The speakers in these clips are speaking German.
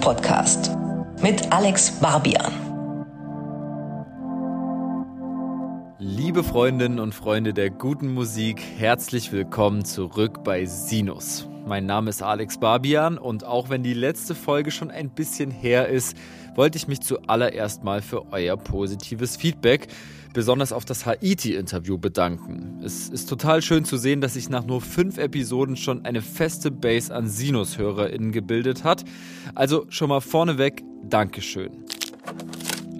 Musikpodcast mit Alex Barbian. Liebe Freundinnen und Freunde der guten Musik, herzlich willkommen zurück bei Sinus. Mein Name ist Alex Barbian und auch wenn die letzte Folge schon ein bisschen her ist, wollte ich mich zuallererst mal für euer positives Feedback besonders auf das Haiti-Interview bedanken. Es ist total schön zu sehen, dass sich nach nur fünf Episoden schon eine feste Base an Sinus-HörerInnen gebildet hat. Also schon mal vorneweg Dankeschön.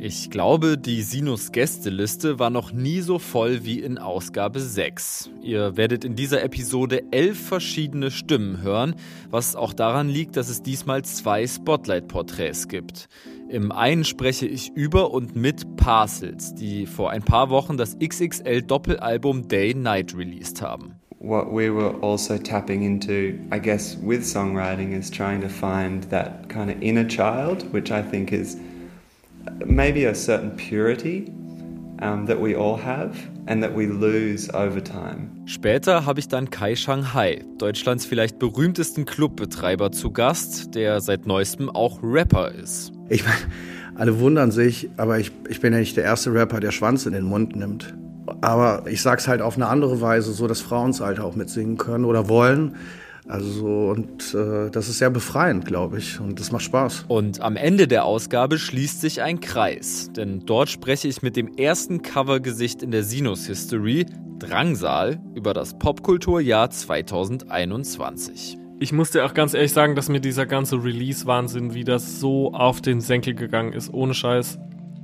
Ich glaube, die Sinus-Gästeliste war noch nie so voll wie in Ausgabe 6. Ihr werdet in dieser Episode elf verschiedene Stimmen hören, was auch daran liegt, dass es diesmal zwei Spotlight-Porträts gibt. Im einen spreche ich über und mit Parcels, die vor ein paar Wochen das XXL-Doppelalbum Day Night released haben. What we were also tapping into, I guess, with songwriting is trying to find that kind of inner child, which I think is maybe a certain purity um, that we all have and that we lose over time. Später habe ich dann Kai Shanghai, Deutschlands vielleicht berühmtesten Clubbetreiber, zu Gast, der seit neuestem auch Rapper ist. Ich meine, alle wundern sich, aber ich, ich bin ja nicht der erste Rapper, der Schwanz in den Mund nimmt. Aber ich sag's halt auf eine andere Weise, so dass Frauen es halt auch mitsingen können oder wollen. Also so, und äh, das ist sehr befreiend, glaube ich. Und das macht Spaß. Und am Ende der Ausgabe schließt sich ein Kreis. Denn dort spreche ich mit dem ersten Covergesicht in der Sinus History, Drangsal, über das Popkulturjahr 2021. Ich muss dir auch ganz ehrlich sagen, dass mir dieser ganze Release-Wahnsinn wieder so auf den Senkel gegangen ist, ohne Scheiß.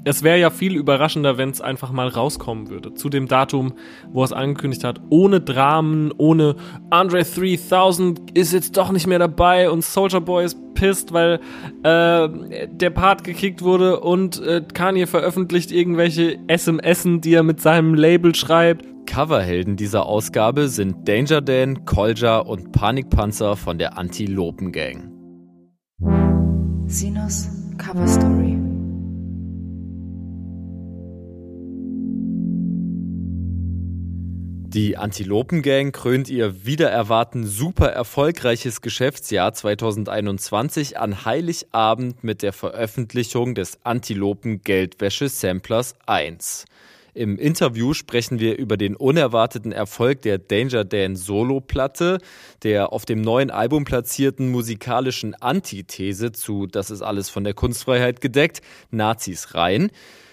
Es wäre ja viel überraschender, wenn es einfach mal rauskommen würde. Zu dem Datum, wo er es angekündigt hat. Ohne Dramen, ohne Andre 3000 ist jetzt doch nicht mehr dabei und Soldier Boy ist pisst, weil äh, der Part gekickt wurde und äh, Kanye veröffentlicht irgendwelche SMSen, die er mit seinem Label schreibt. Coverhelden dieser Ausgabe sind Danger Dan, Kolja und Panikpanzer von der Antilopen Gang. Sinus Cover Story. Die Antilopen-Gang krönt ihr wieder erwarten super erfolgreiches Geschäftsjahr 2021 an Heiligabend mit der Veröffentlichung des Antilopen-Geldwäsche-Samplers 1. Im Interview sprechen wir über den unerwarteten Erfolg der Danger Dan Solo-Platte, der auf dem neuen Album platzierten musikalischen Antithese zu Das ist alles von der Kunstfreiheit gedeckt, Nazis rein.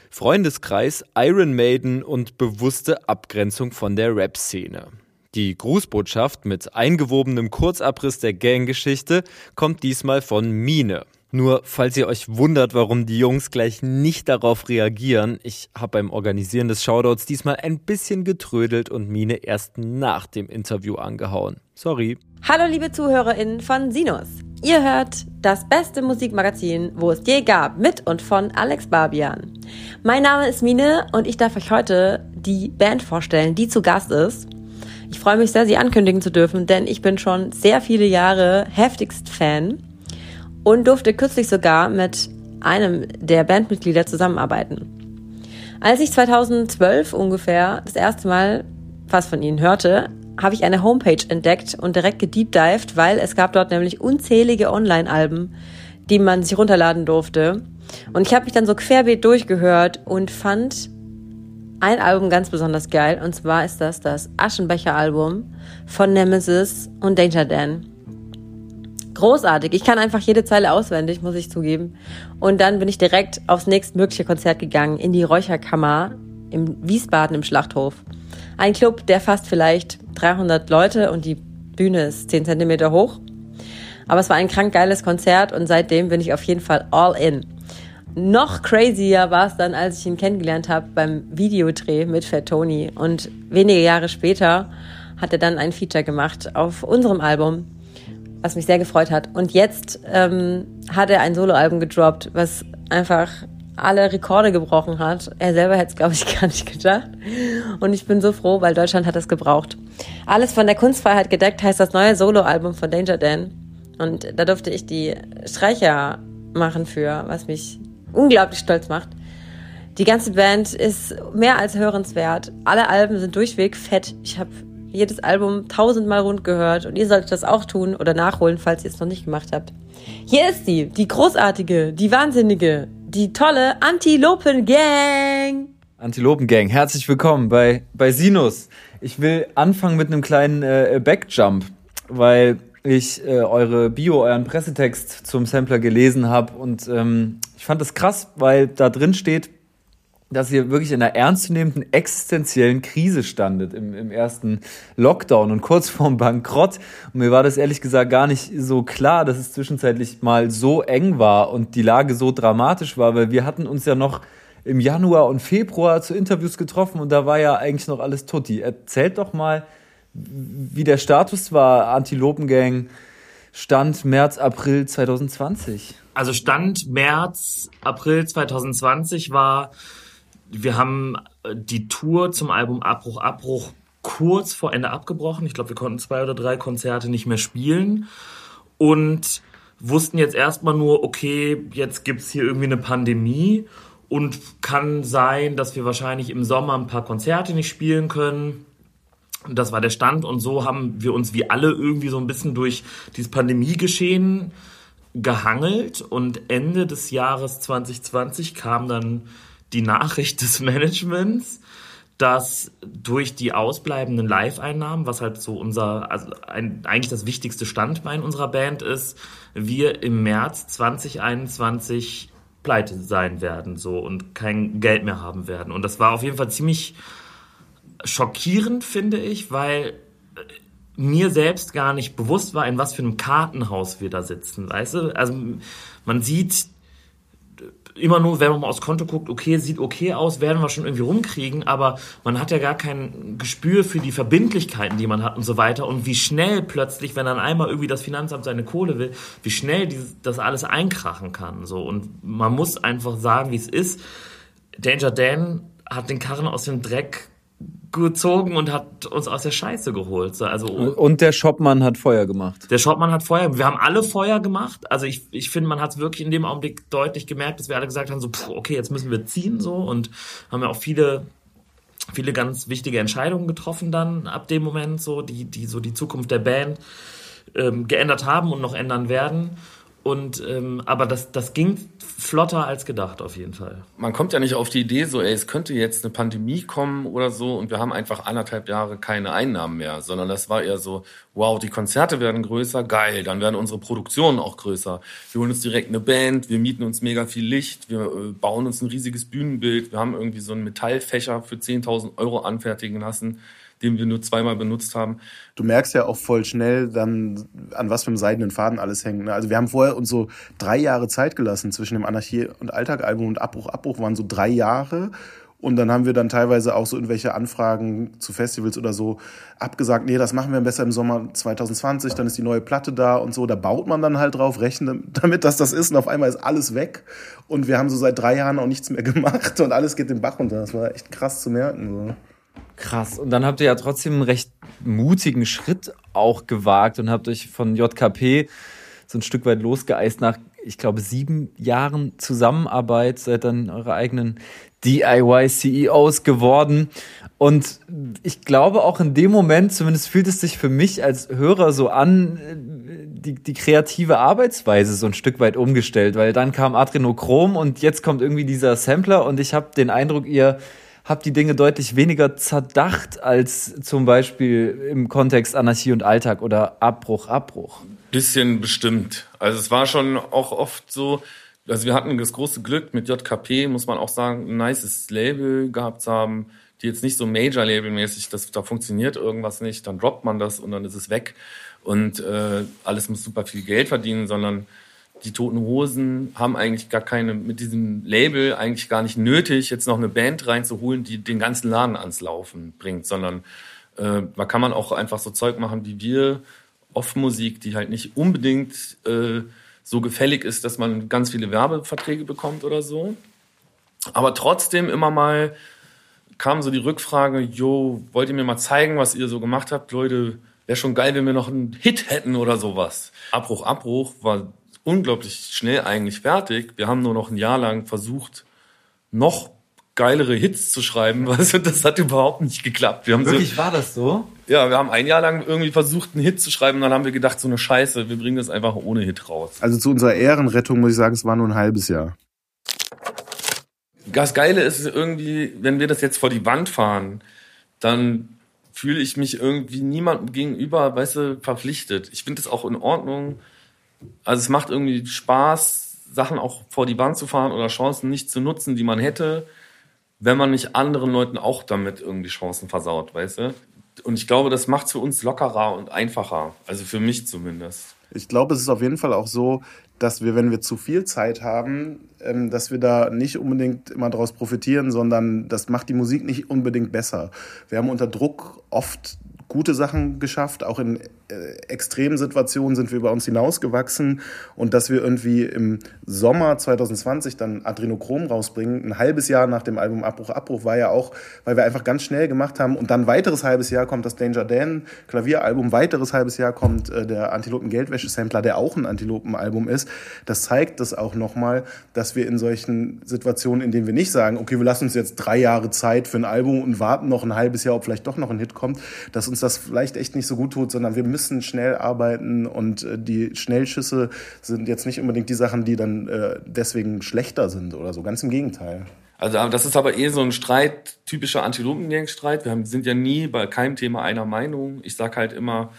Freundeskreis, Iron Maiden und bewusste Abgrenzung von der Rap-Szene. Die Grußbotschaft mit eingewobenem Kurzabriss der Ganggeschichte kommt diesmal von Mine. Nur falls ihr euch wundert, warum die Jungs gleich nicht darauf reagieren, ich habe beim Organisieren des Shoutouts diesmal ein bisschen getrödelt und Mine erst nach dem Interview angehauen. Sorry. Hallo liebe ZuhörerInnen von Sinus. Ihr hört das beste Musikmagazin, wo es je gab, mit und von Alex Barbian. Mein Name ist Mine und ich darf euch heute die Band vorstellen, die zu Gast ist. Ich freue mich sehr, sie ankündigen zu dürfen, denn ich bin schon sehr viele Jahre heftigst Fan und durfte kürzlich sogar mit einem der Bandmitglieder zusammenarbeiten. Als ich 2012 ungefähr das erste Mal was von ihnen hörte, habe ich eine Homepage entdeckt und direkt gedeepdived, weil es gab dort nämlich unzählige Online-Alben, die man sich runterladen durfte. Und ich habe mich dann so querbeet durchgehört und fand ein Album ganz besonders geil. Und zwar ist das das Aschenbecher-Album von Nemesis und Danger Dan. Großartig. Ich kann einfach jede Zeile auswendig, muss ich zugeben. Und dann bin ich direkt aufs nächstmögliche Konzert gegangen, in die Räucherkammer im Wiesbaden im Schlachthof. Ein Club, der fasst vielleicht 300 Leute und die Bühne ist 10 Zentimeter hoch. Aber es war ein krank geiles Konzert und seitdem bin ich auf jeden Fall all in. Noch crazier war es dann, als ich ihn kennengelernt habe beim Videodreh mit Fat Tony. Und wenige Jahre später hat er dann ein Feature gemacht auf unserem Album, was mich sehr gefreut hat. Und jetzt ähm, hat er ein Soloalbum gedroppt, was einfach alle Rekorde gebrochen hat. Er selber hätte es, glaube ich, gar nicht gedacht. Und ich bin so froh, weil Deutschland hat es gebraucht. Alles von der Kunstfreiheit gedeckt heißt das neue Soloalbum von Danger Dan. Und da durfte ich die Streicher machen für, was mich unglaublich stolz macht. Die ganze Band ist mehr als hörenswert. Alle Alben sind durchweg fett. Ich habe jedes Album tausendmal rund gehört und ihr solltet das auch tun oder nachholen, falls ihr es noch nicht gemacht habt. Hier ist sie, die großartige, die wahnsinnige, die tolle Antilopen-Gang. Antilopen-Gang, herzlich willkommen bei, bei Sinus. Ich will anfangen mit einem kleinen äh, Backjump, weil ich äh, eure Bio, euren Pressetext zum Sampler gelesen habe und ähm, ich fand das krass, weil da drin steht, dass ihr wirklich in einer ernstzunehmenden existenziellen Krise standet im, im ersten Lockdown und kurz vorm Bankrott. Und mir war das ehrlich gesagt gar nicht so klar, dass es zwischenzeitlich mal so eng war und die Lage so dramatisch war, weil wir hatten uns ja noch im Januar und Februar zu Interviews getroffen und da war ja eigentlich noch alles tutti. Erzählt doch mal, wie der Status war, Antilopengang, Stand März, April 2020. Also Stand März, April 2020 war wir haben äh, die Tour zum Album Abbruch, Abbruch kurz vor Ende abgebrochen. Ich glaube, wir konnten zwei oder drei Konzerte nicht mehr spielen und wussten jetzt erstmal nur, okay, jetzt gibt's hier irgendwie eine Pandemie und kann sein, dass wir wahrscheinlich im Sommer ein paar Konzerte nicht spielen können. Das war der Stand und so haben wir uns wie alle irgendwie so ein bisschen durch dieses Pandemiegeschehen gehangelt und Ende des Jahres 2020 kam dann die Nachricht des Managements, dass durch die ausbleibenden Live-Einnahmen, was halt so unser, also ein, eigentlich das wichtigste Standbein unserer Band ist, wir im März 2021 pleite sein werden, so, und kein Geld mehr haben werden. Und das war auf jeden Fall ziemlich schockierend, finde ich, weil mir selbst gar nicht bewusst war, in was für einem Kartenhaus wir da sitzen, weißt du? Also, man sieht immer nur, wenn man mal aufs Konto guckt, okay, sieht okay aus, werden wir schon irgendwie rumkriegen, aber man hat ja gar kein Gespür für die Verbindlichkeiten, die man hat und so weiter und wie schnell plötzlich, wenn dann einmal irgendwie das Finanzamt seine Kohle will, wie schnell dieses, das alles einkrachen kann, so. Und man muss einfach sagen, wie es ist. Danger Dan hat den Karren aus dem Dreck gezogen und hat uns aus der Scheiße geholt. Also und der Shopmann hat Feuer gemacht. Der Shopmann hat Feuer. Wir haben alle Feuer gemacht. Also ich, ich finde, man hat es wirklich in dem Augenblick deutlich gemerkt, dass wir alle gesagt haben, so pff, okay, jetzt müssen wir ziehen so und haben ja auch viele viele ganz wichtige Entscheidungen getroffen dann ab dem Moment so, die die so die Zukunft der Band ähm, geändert haben und noch ändern werden. Und ähm, aber das, das ging flotter als gedacht auf jeden Fall. Man kommt ja nicht auf die Idee, so, ey, es könnte jetzt eine Pandemie kommen oder so und wir haben einfach anderthalb Jahre keine Einnahmen mehr, sondern das war eher so, wow, die Konzerte werden größer, geil, dann werden unsere Produktionen auch größer. Wir holen uns direkt eine Band, wir mieten uns mega viel Licht, wir äh, bauen uns ein riesiges Bühnenbild, wir haben irgendwie so einen Metallfächer für 10.000 Euro anfertigen lassen den wir nur zweimal benutzt haben. Du merkst ja auch voll schnell dann, an was für einem seidenen Faden alles hängt. Ne? Also wir haben vorher uns so drei Jahre Zeit gelassen zwischen dem Anarchie- und Alltag-Album und Abbruch, Abbruch waren so drei Jahre. Und dann haben wir dann teilweise auch so irgendwelche Anfragen zu Festivals oder so abgesagt, nee, das machen wir besser im Sommer 2020, dann ist die neue Platte da und so. Da baut man dann halt drauf, rechnet damit, dass das ist und auf einmal ist alles weg. Und wir haben so seit drei Jahren auch nichts mehr gemacht und alles geht den Bach runter. Das war echt krass zu merken. So. Krass. Und dann habt ihr ja trotzdem einen recht mutigen Schritt auch gewagt und habt euch von JKP so ein Stück weit losgeeist nach, ich glaube, sieben Jahren Zusammenarbeit, seid dann eure eigenen DIY-CEOs geworden. Und ich glaube auch in dem Moment, zumindest fühlt es sich für mich als Hörer so an, die, die kreative Arbeitsweise so ein Stück weit umgestellt, weil dann kam Adrenochrom und jetzt kommt irgendwie dieser Sampler und ich habe den Eindruck, ihr habe die Dinge deutlich weniger zerdacht als zum Beispiel im Kontext Anarchie und Alltag oder Abbruch, Abbruch. Bisschen bestimmt. Also es war schon auch oft so, also wir hatten das große Glück mit JKP, muss man auch sagen, ein nices Label gehabt zu haben, die jetzt nicht so Major-Label-mäßig, das, da funktioniert irgendwas nicht, dann droppt man das und dann ist es weg und äh, alles muss super viel Geld verdienen, sondern die Toten Hosen haben eigentlich gar keine, mit diesem Label eigentlich gar nicht nötig, jetzt noch eine Band reinzuholen, die den ganzen Laden ans Laufen bringt, sondern äh, da kann man auch einfach so Zeug machen wie wir, Off-Musik, die halt nicht unbedingt äh, so gefällig ist, dass man ganz viele Werbeverträge bekommt oder so. Aber trotzdem immer mal kam so die Rückfrage, jo, wollt ihr mir mal zeigen, was ihr so gemacht habt? Leute, wäre schon geil, wenn wir noch einen Hit hätten oder sowas. Abbruch, Abbruch war unglaublich schnell eigentlich fertig. Wir haben nur noch ein Jahr lang versucht, noch geilere Hits zu schreiben. Weißt du, das hat überhaupt nicht geklappt. Wir haben Wirklich, so, war das so? ja, wir haben ein Jahr lang irgendwie versucht, einen Hit zu schreiben. Und dann haben wir gedacht, so eine Scheiße, wir bringen das einfach ohne Hit raus. Also zu unserer Ehrenrettung muss ich sagen, es war nur ein halbes Jahr. Das Geile ist irgendwie, wenn wir das jetzt vor die Wand fahren, dann fühle ich mich irgendwie niemandem gegenüber, weißt du, verpflichtet. Ich finde es auch in Ordnung. Also es macht irgendwie Spaß, Sachen auch vor die Wand zu fahren oder Chancen nicht zu nutzen, die man hätte, wenn man nicht anderen Leuten auch damit irgendwie Chancen versaut, weißt du? Und ich glaube, das macht es für uns lockerer und einfacher. Also für mich zumindest. Ich glaube, es ist auf jeden Fall auch so, dass wir, wenn wir zu viel Zeit haben, ähm, dass wir da nicht unbedingt immer daraus profitieren, sondern das macht die Musik nicht unbedingt besser. Wir haben unter Druck oft gute Sachen geschafft. Auch in äh, extremen Situationen sind wir über uns hinausgewachsen. Und dass wir irgendwie im Sommer 2020 dann Adrenochrom rausbringen, ein halbes Jahr nach dem Album Abbruch, Abbruch, war ja auch, weil wir einfach ganz schnell gemacht haben. Und dann ein weiteres halbes Jahr kommt das Danger Dan Klavieralbum, weiteres halbes Jahr kommt äh, der Antilopen Geldwäsche Sampler, der auch ein Antilopenalbum ist. Das zeigt das auch nochmal, dass wir in solchen Situationen, in denen wir nicht sagen, okay, wir lassen uns jetzt drei Jahre Zeit für ein Album und warten noch ein halbes Jahr, ob vielleicht doch noch ein Hit kommt, dass uns das vielleicht echt nicht so gut tut, sondern wir müssen schnell arbeiten und äh, die Schnellschüsse sind jetzt nicht unbedingt die Sachen, die dann äh, deswegen schlechter sind oder so. Ganz im Gegenteil. Also das ist aber eh so ein Streit, typischer Antilopengang-Streit. Wir haben, sind ja nie bei keinem Thema einer Meinung. Ich sag halt immer,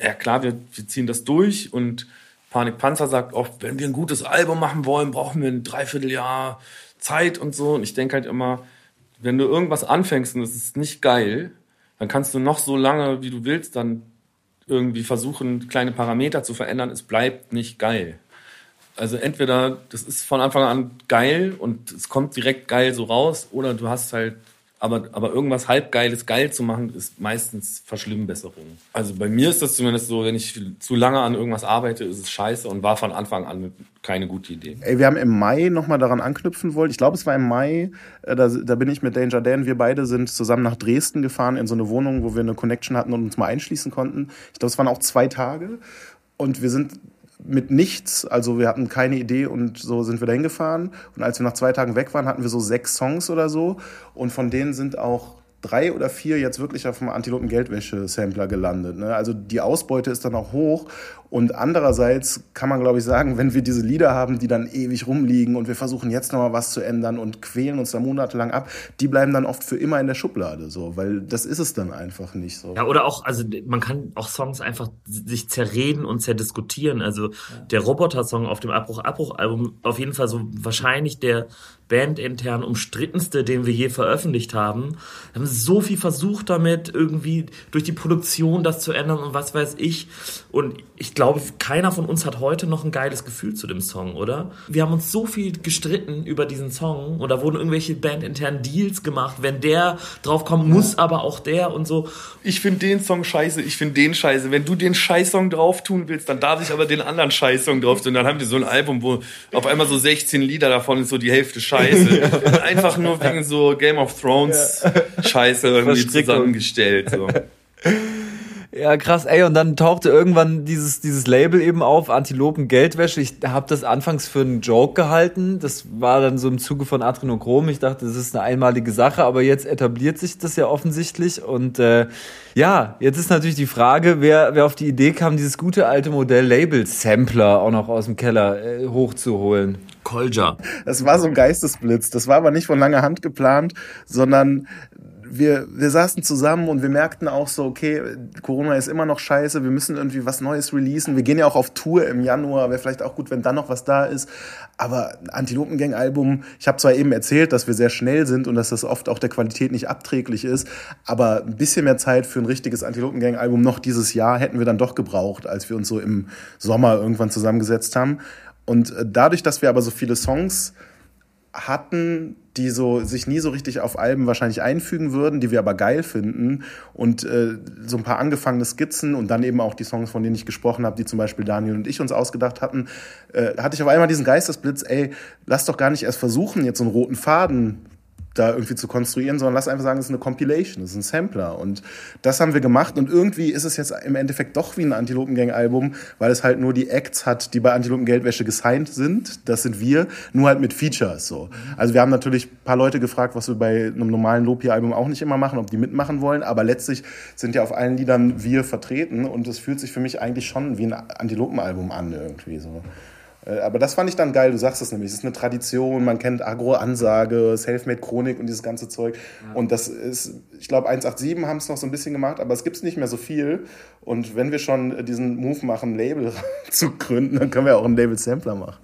ja klar, wir, wir ziehen das durch und Panik Panzer sagt oft, wenn wir ein gutes Album machen wollen, brauchen wir ein Dreivierteljahr Zeit und so. Und ich denke halt immer, wenn du irgendwas anfängst und es ist nicht geil, dann kannst du noch so lange, wie du willst, dann irgendwie versuchen, kleine Parameter zu verändern. Es bleibt nicht geil. Also entweder das ist von Anfang an geil und es kommt direkt geil so raus, oder du hast halt aber, aber irgendwas halbgeiles geil zu machen, ist meistens Verschlimmbesserung. Also bei mir ist das zumindest so, wenn ich zu lange an irgendwas arbeite, ist es scheiße und war von Anfang an keine gute Idee. Ey, wir haben im Mai nochmal daran anknüpfen wollen. Ich glaube, es war im Mai, äh, da, da bin ich mit Danger Dan, wir beide sind zusammen nach Dresden gefahren in so eine Wohnung, wo wir eine Connection hatten und uns mal einschließen konnten. Ich glaube, es waren auch zwei Tage und wir sind mit nichts, also wir hatten keine Idee und so sind wir dahin gefahren. Und als wir nach zwei Tagen weg waren, hatten wir so sechs Songs oder so. Und von denen sind auch drei oder vier jetzt wirklich auf dem Antilopen Geldwäsche Sampler gelandet. Ne? Also die Ausbeute ist dann auch hoch und andererseits kann man glaube ich sagen, wenn wir diese Lieder haben, die dann ewig rumliegen und wir versuchen jetzt noch mal was zu ändern und quälen uns da monatelang ab, die bleiben dann oft für immer in der Schublade so, weil das ist es dann einfach nicht so. Ja, oder auch also man kann auch Songs einfach sich zerreden und zerdiskutieren. Also ja. der Roboter Song auf dem Abbruch Abbruch Album auf jeden Fall so wahrscheinlich der bandintern umstrittenste, den wir je veröffentlicht haben. Wir haben so viel versucht damit, irgendwie durch die Produktion das zu ändern und was weiß ich. Und ich glaube, keiner von uns hat heute noch ein geiles Gefühl zu dem Song, oder? Wir haben uns so viel gestritten über diesen Song und da wurden irgendwelche bandinternen Deals gemacht. Wenn der draufkommt, muss aber auch der und so. Ich finde den Song scheiße, ich finde den scheiße. Wenn du den Scheißsong drauf tun willst, dann darf ich aber den anderen Scheißsong drauf tun. Dann haben wir so ein Album, wo auf einmal so 16 Lieder davon ist so die Hälfte scheiße. Scheiße. Einfach nur wegen so Game of Thrones Scheiße irgendwie zusammengestellt. So. Ja, krass, ey, und dann tauchte irgendwann dieses, dieses Label eben auf, Antilopen Geldwäsche. Ich habe das anfangs für einen Joke gehalten. Das war dann so im Zuge von Adrenochrom. Ich dachte, das ist eine einmalige Sache, aber jetzt etabliert sich das ja offensichtlich. Und äh, ja, jetzt ist natürlich die Frage, wer, wer auf die Idee kam, dieses gute alte Modell Label-Sampler auch noch aus dem Keller äh, hochzuholen. Kolja. Das war so ein Geistesblitz. Das war aber nicht von langer Hand geplant, sondern wir, wir saßen zusammen und wir merkten auch so, okay, Corona ist immer noch scheiße, wir müssen irgendwie was Neues releasen. Wir gehen ja auch auf Tour im Januar, wäre vielleicht auch gut, wenn dann noch was da ist. Aber Antilopengang-Album, ich habe zwar eben erzählt, dass wir sehr schnell sind und dass das oft auch der Qualität nicht abträglich ist, aber ein bisschen mehr Zeit für ein richtiges Antilopengang-Album noch dieses Jahr hätten wir dann doch gebraucht, als wir uns so im Sommer irgendwann zusammengesetzt haben. Und äh, dadurch, dass wir aber so viele Songs hatten, die so sich nie so richtig auf Alben wahrscheinlich einfügen würden, die wir aber geil finden und äh, so ein paar angefangene Skizzen und dann eben auch die Songs, von denen ich gesprochen habe, die zum Beispiel Daniel und ich uns ausgedacht hatten, äh, hatte ich auf einmal diesen Geistesblitz, ey, lass doch gar nicht erst versuchen, jetzt so einen roten Faden da irgendwie zu konstruieren, sondern lass einfach sagen, es ist eine Compilation, es ist ein Sampler. Und das haben wir gemacht. Und irgendwie ist es jetzt im Endeffekt doch wie ein Antilopengang-Album, weil es halt nur die Acts hat, die bei Antilopen Geldwäsche gesigned sind. Das sind wir, nur halt mit Features. So. Also wir haben natürlich ein paar Leute gefragt, was wir bei einem normalen Lopi-Album auch nicht immer machen, ob die mitmachen wollen. Aber letztlich sind ja auf allen Liedern wir vertreten. Und es fühlt sich für mich eigentlich schon wie ein Antilopen-Album an irgendwie so. Äh, aber das fand ich dann geil, du sagst es nämlich. Es ist eine Tradition, man kennt Agro-Ansage, Selfmade-Chronik und dieses ganze Zeug. Ja. Und das ist, ich glaube, 187 haben es noch so ein bisschen gemacht, aber es gibt es nicht mehr so viel. Und wenn wir schon diesen Move machen, ein Label zu gründen, dann können wir auch einen Label-Sampler machen.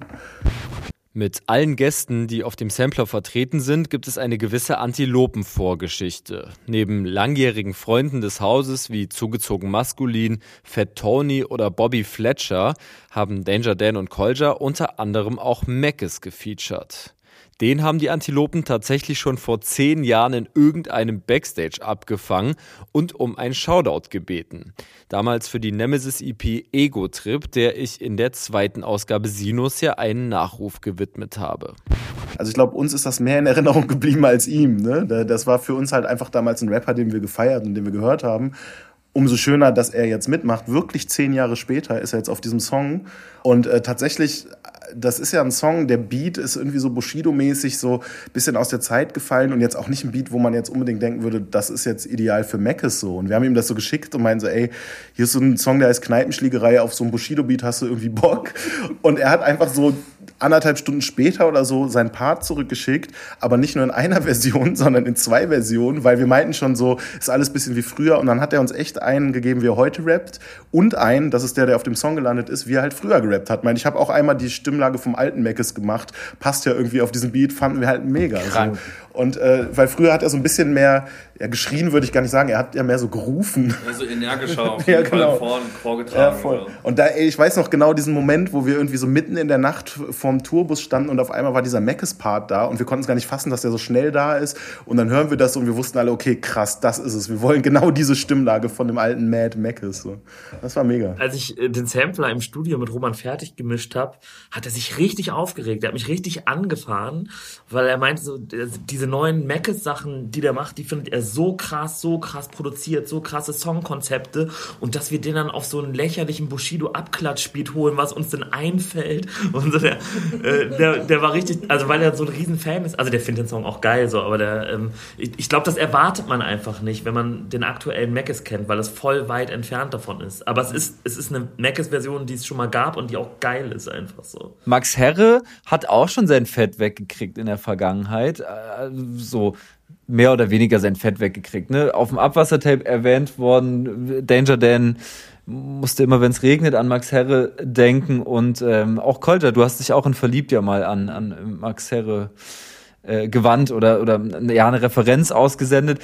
Mit allen Gästen, die auf dem Sampler vertreten sind, gibt es eine gewisse Antilopen-Vorgeschichte. Neben langjährigen Freunden des Hauses wie Zugezogen Maskulin, Fat Tony oder Bobby Fletcher haben Danger Dan und Kolja unter anderem auch Mackes gefeatured. Den haben die Antilopen tatsächlich schon vor zehn Jahren in irgendeinem Backstage abgefangen und um ein Shoutout gebeten. Damals für die Nemesis EP Ego Trip, der ich in der zweiten Ausgabe Sinus ja einen Nachruf gewidmet habe. Also ich glaube, uns ist das mehr in Erinnerung geblieben als ihm. Ne? Das war für uns halt einfach damals ein Rapper, den wir gefeiert und den wir gehört haben umso schöner, dass er jetzt mitmacht. Wirklich zehn Jahre später ist er jetzt auf diesem Song. Und äh, tatsächlich das ist ja ein Song, der Beat ist irgendwie so Bushido-mäßig so ein bisschen aus der Zeit gefallen und jetzt auch nicht ein Beat, wo man jetzt unbedingt denken würde, das ist jetzt ideal für Mackes so. Und wir haben ihm das so geschickt und meinen so, ey, hier ist so ein Song, der heißt Kneipenschlägerei, auf so ein Bushido-Beat hast du irgendwie Bock. Und er hat einfach so anderthalb Stunden später oder so seinen Part zurückgeschickt, aber nicht nur in einer Version, sondern in zwei Versionen, weil wir meinten schon so, ist alles ein bisschen wie früher und dann hat er uns echt einen gegeben, wie er heute rappt und einen, das ist der, der auf dem Song gelandet ist, wie er halt früher gerappt hat. Ich meine, ich habe auch einmal die Stimmlage vom alten Meckes gemacht, passt ja irgendwie auf diesen Beat, fanden wir halt mega. So. Und äh, weil früher hat er so ein bisschen mehr, ja, geschrien würde ich gar nicht sagen, er hat ja mehr so gerufen. Also energischer auf jeden ja, genau. Fall vorn, vorgetragen. Ja, voll. Und da, ey, ich weiß noch genau diesen Moment, wo wir irgendwie so mitten in der Nacht vorm Tourbus standen und auf einmal war dieser Meckes-Part da und wir konnten es gar nicht fassen, dass der so schnell da ist. Und dann hören wir das und wir wussten alle, okay, krass, das ist es. Wir wollen genau diese Stimmlage von dem alten Mad Meckes. So. Das war mega. Als ich äh, den Sampler im Studio mit Roman fertig gemischt habe, hat er sich richtig aufgeregt. Er hat mich richtig angefahren, weil er meinte so, diese diese neuen Mackes-Sachen, die der macht, die findet er so krass, so krass produziert, so krasse Songkonzepte und dass wir den dann auf so einen lächerlichen Bushido-Abklatschbeat holen, was uns denn einfällt. Und so der, äh, der, der war richtig, also weil er so ein Riesenfan ist, also der findet den Song auch geil, so, aber der, ähm, ich, ich glaube, das erwartet man einfach nicht, wenn man den aktuellen Mackes kennt, weil es voll weit entfernt davon ist. Aber es ist, es ist eine Mackes-Version, die es schon mal gab und die auch geil ist, einfach so. Max Herre hat auch schon sein Fett weggekriegt in der Vergangenheit. Äh, so mehr oder weniger sein Fett weggekriegt. Ne? Auf dem Abwassertape erwähnt worden, Danger Dan musste immer, wenn es regnet, an Max Herre denken und ähm, auch Kolter, du hast dich auch in Verliebt ja mal an, an Max Herre äh, gewandt oder, oder ja, eine Referenz ausgesendet.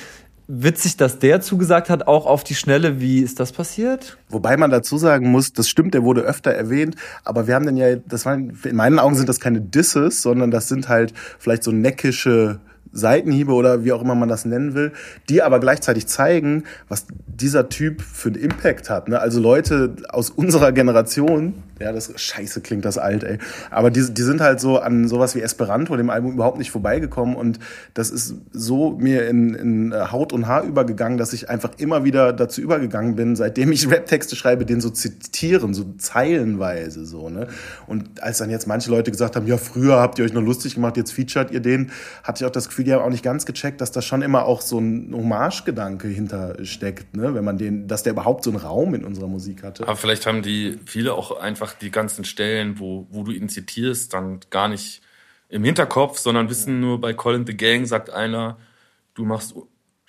Witzig, dass der zugesagt hat, auch auf die Schnelle. Wie ist das passiert? Wobei man dazu sagen muss, das stimmt, der wurde öfter erwähnt, aber wir haben dann ja, das waren, in meinen Augen sind das keine Disses, sondern das sind halt vielleicht so neckische Seitenhiebe oder wie auch immer man das nennen will, die aber gleichzeitig zeigen, was dieser Typ für einen Impact hat. Ne? Also Leute aus unserer Generation, ja, das scheiße klingt das alt, ey. Aber die, die sind halt so an sowas wie Esperanto, dem Album, überhaupt nicht vorbeigekommen. Und das ist so mir in, in Haut und Haar übergegangen, dass ich einfach immer wieder dazu übergegangen bin, seitdem ich Rap-Texte schreibe, den so zitieren, so zeilenweise so. Ne? Und als dann jetzt manche Leute gesagt haben, ja, früher habt ihr euch nur lustig gemacht, jetzt featured ihr den, hatte ich auch das Gefühl, haben auch nicht ganz gecheckt, dass da schon immer auch so ein Hommage-Gedanke hintersteckt, ne? wenn man den, dass der überhaupt so einen Raum in unserer Musik hatte. Aber vielleicht haben die viele auch einfach einfach die ganzen Stellen, wo, wo du ihn zitierst, dann gar nicht im Hinterkopf, sondern wissen nur bei Colin the Gang sagt einer, du machst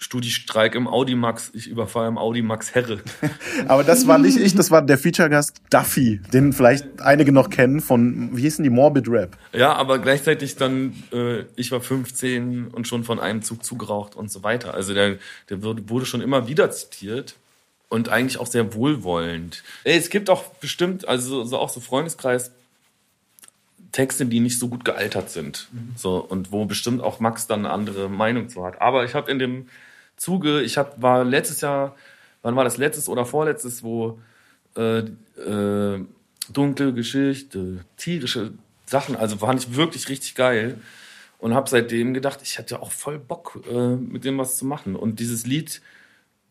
Studi-Streik im Audimax, ich überfahre im Audimax Herre. Aber das war nicht ich, das war der Feature-Gast Duffy, den vielleicht einige noch kennen von, wie hießen die, Morbid Rap. Ja, aber gleichzeitig dann, äh, ich war 15 und schon von einem Zug zugeraucht und so weiter. Also der, der wurde schon immer wieder zitiert und eigentlich auch sehr wohlwollend. Ey, es gibt auch bestimmt, also so auch so Freundeskreis, Texte, die nicht so gut gealtert sind. Mhm. So, und wo bestimmt auch Max dann eine andere Meinung zu hat. Aber ich habe in dem Zuge, ich hab, war letztes Jahr, wann war das letztes oder vorletztes, wo äh, äh, dunkle Geschichte, tierische Sachen, also fand ich wirklich richtig geil. und habe seitdem gedacht, ich hätte auch voll Bock, äh, mit dem was zu machen. Und dieses Lied,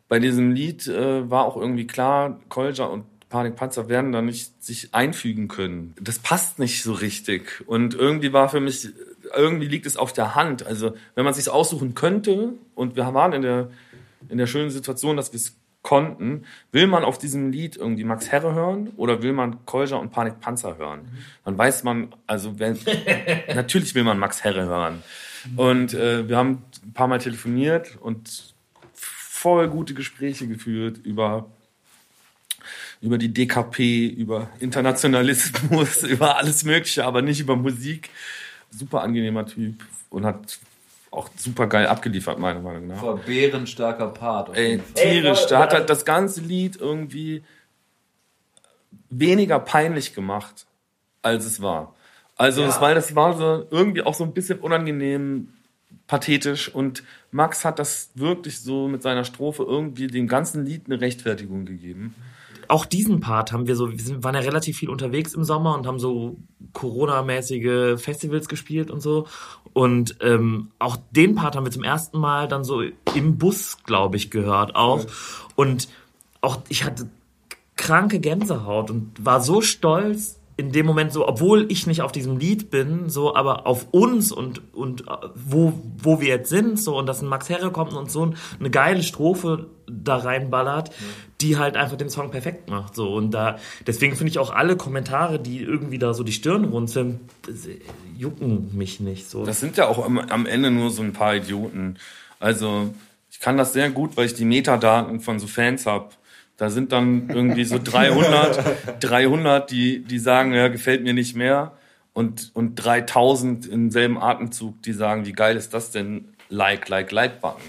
bei diesem Lied äh, war auch irgendwie klar, Kolja und Panikpanzer werden da nicht sich einfügen können. Das passt nicht so richtig. Und irgendwie war für mich, irgendwie liegt es auf der Hand. Also wenn man sich aussuchen könnte und wir waren in der, in der schönen Situation, dass wir es konnten, will man auf diesem Lied irgendwie Max Herre hören oder will man Kolja und Panikpanzer hören? Dann weiß man, also wenn, natürlich will man Max Herre hören. Und äh, wir haben ein paar Mal telefoniert und voll gute Gespräche geführt über über die DKP, über Internationalismus, über alles Mögliche, aber nicht über Musik. Super angenehmer Typ und hat auch super geil abgeliefert, meiner Meinung nach. War bärenstarker Part. Ey, tierisch. Da hat halt das ganze Lied irgendwie weniger peinlich gemacht, als es war. Also, Ja. das, weil das war so irgendwie auch so ein bisschen unangenehm, pathetisch und Max hat das wirklich so mit seiner Strophe irgendwie dem ganzen Lied eine Rechtfertigung gegeben. Auch diesen Part haben wir so, wir sind, waren ja relativ viel unterwegs im Sommer und haben so Corona-mäßige Festivals gespielt und so. Und ähm, auch den Part haben wir zum ersten Mal dann so im Bus, glaube ich, gehört auch. Und auch ich hatte kranke Gänsehaut und war so stolz in dem Moment so, obwohl ich nicht auf diesem Lied bin, so, aber auf uns und, und äh, wo, wo wir jetzt sind, so, und dass ein Max Herre kommt und so eine geile Strophe da reinballert, die halt einfach den Song perfekt macht, so, und da, deswegen finde ich auch alle Kommentare, die irgendwie da so die Stirn runzeln, äh, jucken mich nicht, so. Das sind ja auch am, am Ende nur so ein paar Idioten. Also ich kann das sehr gut, weil ich die Metadaten von so Fans habe. Da sind dann irgendwie so 300, 300, die, die sagen, ja, gefällt mir nicht mehr. Und, und 3000 im selben Atemzug, die sagen, wie geil ist das denn? Like, like, like Button.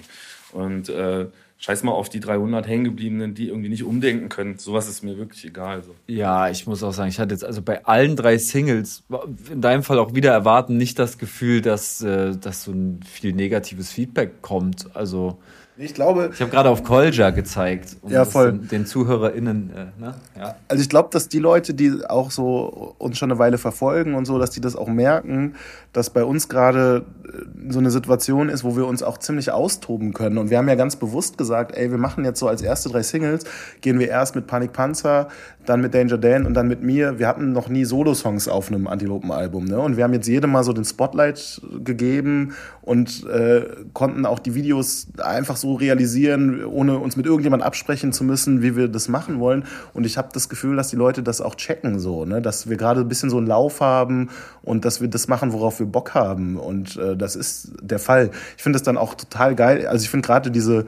Und äh, scheiß mal auf die 300 hängengebliebenen, die irgendwie nicht umdenken können. Sowas ist mir wirklich egal. So. Ja, ich muss auch sagen, ich hatte jetzt also bei allen drei Singles, in deinem Fall auch wieder erwarten, nicht das Gefühl, dass, äh, dass so ein viel negatives Feedback kommt. Also Ich glaube, ich habe gerade auf Kolja gezeigt, um Ja, voll. den, den ZuhörerInnen, äh, ne? Ja. Also ich glaube, dass die Leute, die auch so uns schon eine Weile verfolgen und so, dass die das auch merken, dass bei uns gerade äh, so eine Situation ist, wo wir uns auch ziemlich austoben können. Und wir haben ja ganz bewusst gesagt, ey, wir machen jetzt so als erste drei Singles, gehen wir erst mit Panik Panzer, dann mit Danger Dan und dann mit mir. Wir hatten noch nie Solo-Songs auf einem Antilopen-Album. Ne? Und wir haben jetzt jedem mal so den Spotlight gegeben und äh, konnten auch die Videos einfach so realisieren, ohne uns mit irgendjemand absprechen zu müssen, wie wir das machen wollen. Und ich habe das Gefühl, dass die Leute das auch checken, so, ne? dass wir gerade ein bisschen so einen Lauf haben und dass wir das machen, worauf wir Bock haben. Und äh, das ist der Fall. Ich finde das dann auch total geil. Also ich finde gerade diese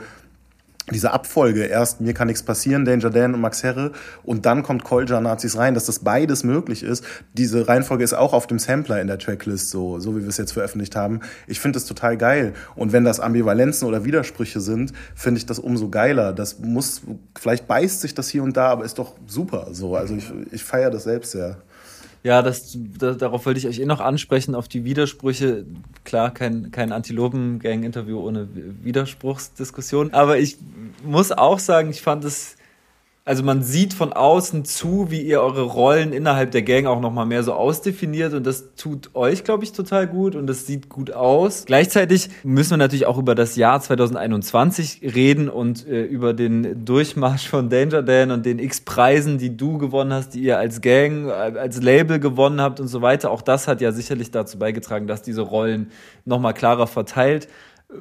diese Abfolge, erst mir kann nichts passieren, Danger Dan und Max Herre und dann kommt Kolja Nazis rein, dass das beides möglich ist. Diese Reihenfolge ist auch auf dem Sampler in der Tracklist so, so wie wir es jetzt veröffentlicht haben. Ich finde das total geil. Und wenn das Ambivalenzen oder Widersprüche sind, finde ich das umso geiler. Das muss, vielleicht beißt sich das hier und da, aber ist doch super so. Also ich, ich feiere das selbst sehr. Ja, das, da, darauf wollte ich euch eh noch ansprechen, auf die Widersprüche. Klar, kein, kein Antilopen-Gang-Interview ohne Widerspruchsdiskussion. Aber ich muss auch sagen, ich fand es, also man sieht von außen zu, wie ihr eure Rollen innerhalb der Gang auch nochmal mehr so ausdefiniert und das tut euch, glaube ich, total gut und das sieht gut aus. Gleichzeitig müssen wir natürlich auch über das Jahr 2021 reden und äh, über den Durchmarsch von Danger Dan und den X-Preisen, die du gewonnen hast, die ihr als Gang, äh, als Label gewonnen habt und so weiter. Auch das hat ja sicherlich dazu beigetragen, dass diese Rollen nochmal klarer verteilt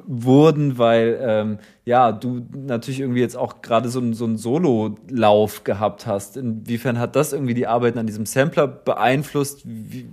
wurden, weil ähm, ja, du natürlich irgendwie jetzt auch gerade so, einen- so einen Solo-Lauf gehabt hast. Inwiefern hat das irgendwie die Arbeiten an diesem Sampler beeinflusst? Wie,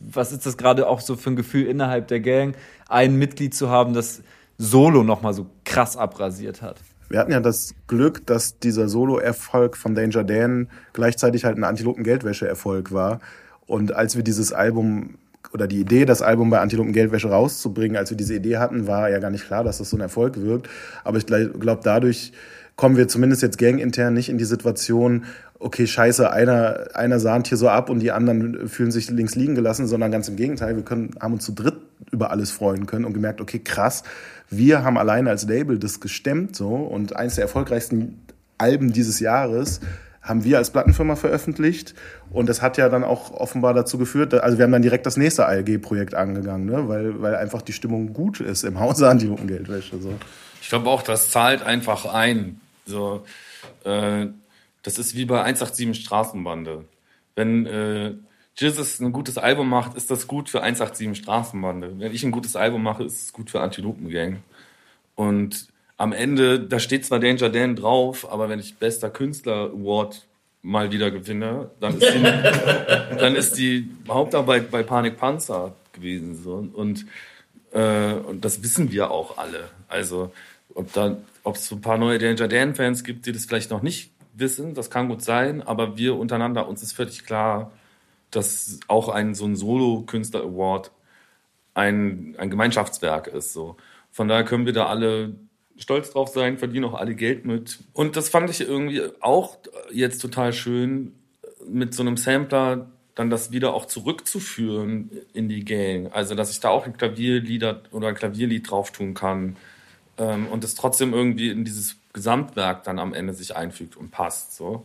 was ist das gerade auch so für ein Gefühl innerhalb der Gang, ein Mitglied zu haben, das Solo nochmal so krass abrasiert hat? Wir hatten ja das Glück, dass dieser Solo-Erfolg von Danger Dan gleichzeitig halt ein Antilopen-Geldwäsche-Erfolg war. Und als wir dieses Album oder die Idee, das Album bei Antilopen Geldwäsche rauszubringen, als wir diese Idee hatten, war ja gar nicht klar, dass das so ein Erfolg wirkt. Aber ich glaube, dadurch kommen wir zumindest jetzt gangintern nicht in die Situation, okay, scheiße, einer, einer sahnt hier so ab und die anderen fühlen sich links liegen gelassen, sondern ganz im Gegenteil, wir können, haben uns zu dritt über alles freuen können und gemerkt, okay, krass, wir haben alleine als Label das gestemmt so und eins der erfolgreichsten Alben dieses Jahres haben wir als Plattenfirma veröffentlicht. Und das hat ja dann auch offenbar dazu geführt, also wir haben dann direkt das nächste ALG-Projekt angegangen, ne? weil, weil einfach die Stimmung gut ist im Hause Anti-Geldwäsche. So. Ich glaube auch, das zahlt einfach ein. So, äh, das ist wie bei 187 Straßenbande. Wenn äh, Jesus ein gutes Album macht, ist das gut für 187 Straßenbande. Wenn ich ein gutes Album mache, ist es gut für Antilopengang. Und am Ende, da steht zwar Danger Dan drauf, aber wenn ich bester Künstler Award mal wieder gewinne, dann ist die, dann ist die Hauptarbeit bei Panik Panzer gewesen. So. Und, äh, und das wissen wir auch alle. Also, ob da, ob es so ein paar neue Danger Dan Fans gibt, die das vielleicht noch nicht wissen, das kann gut sein, aber wir untereinander, uns ist völlig klar, dass auch ein so ein Solo-Künstler-Award ein, ein Gemeinschaftswerk ist. So. Von daher können wir da alle stolz drauf sein, verdienen auch alle Geld mit. Und das fand ich irgendwie auch jetzt total schön, mit so einem Sampler dann das wieder auch zurückzuführen in die Gang. Also, dass ich da auch ein Klavierlieder oder ein Klavierlied drauf tun kann ähm, und es trotzdem irgendwie in dieses Gesamtwerk dann am Ende sich einfügt und passt. So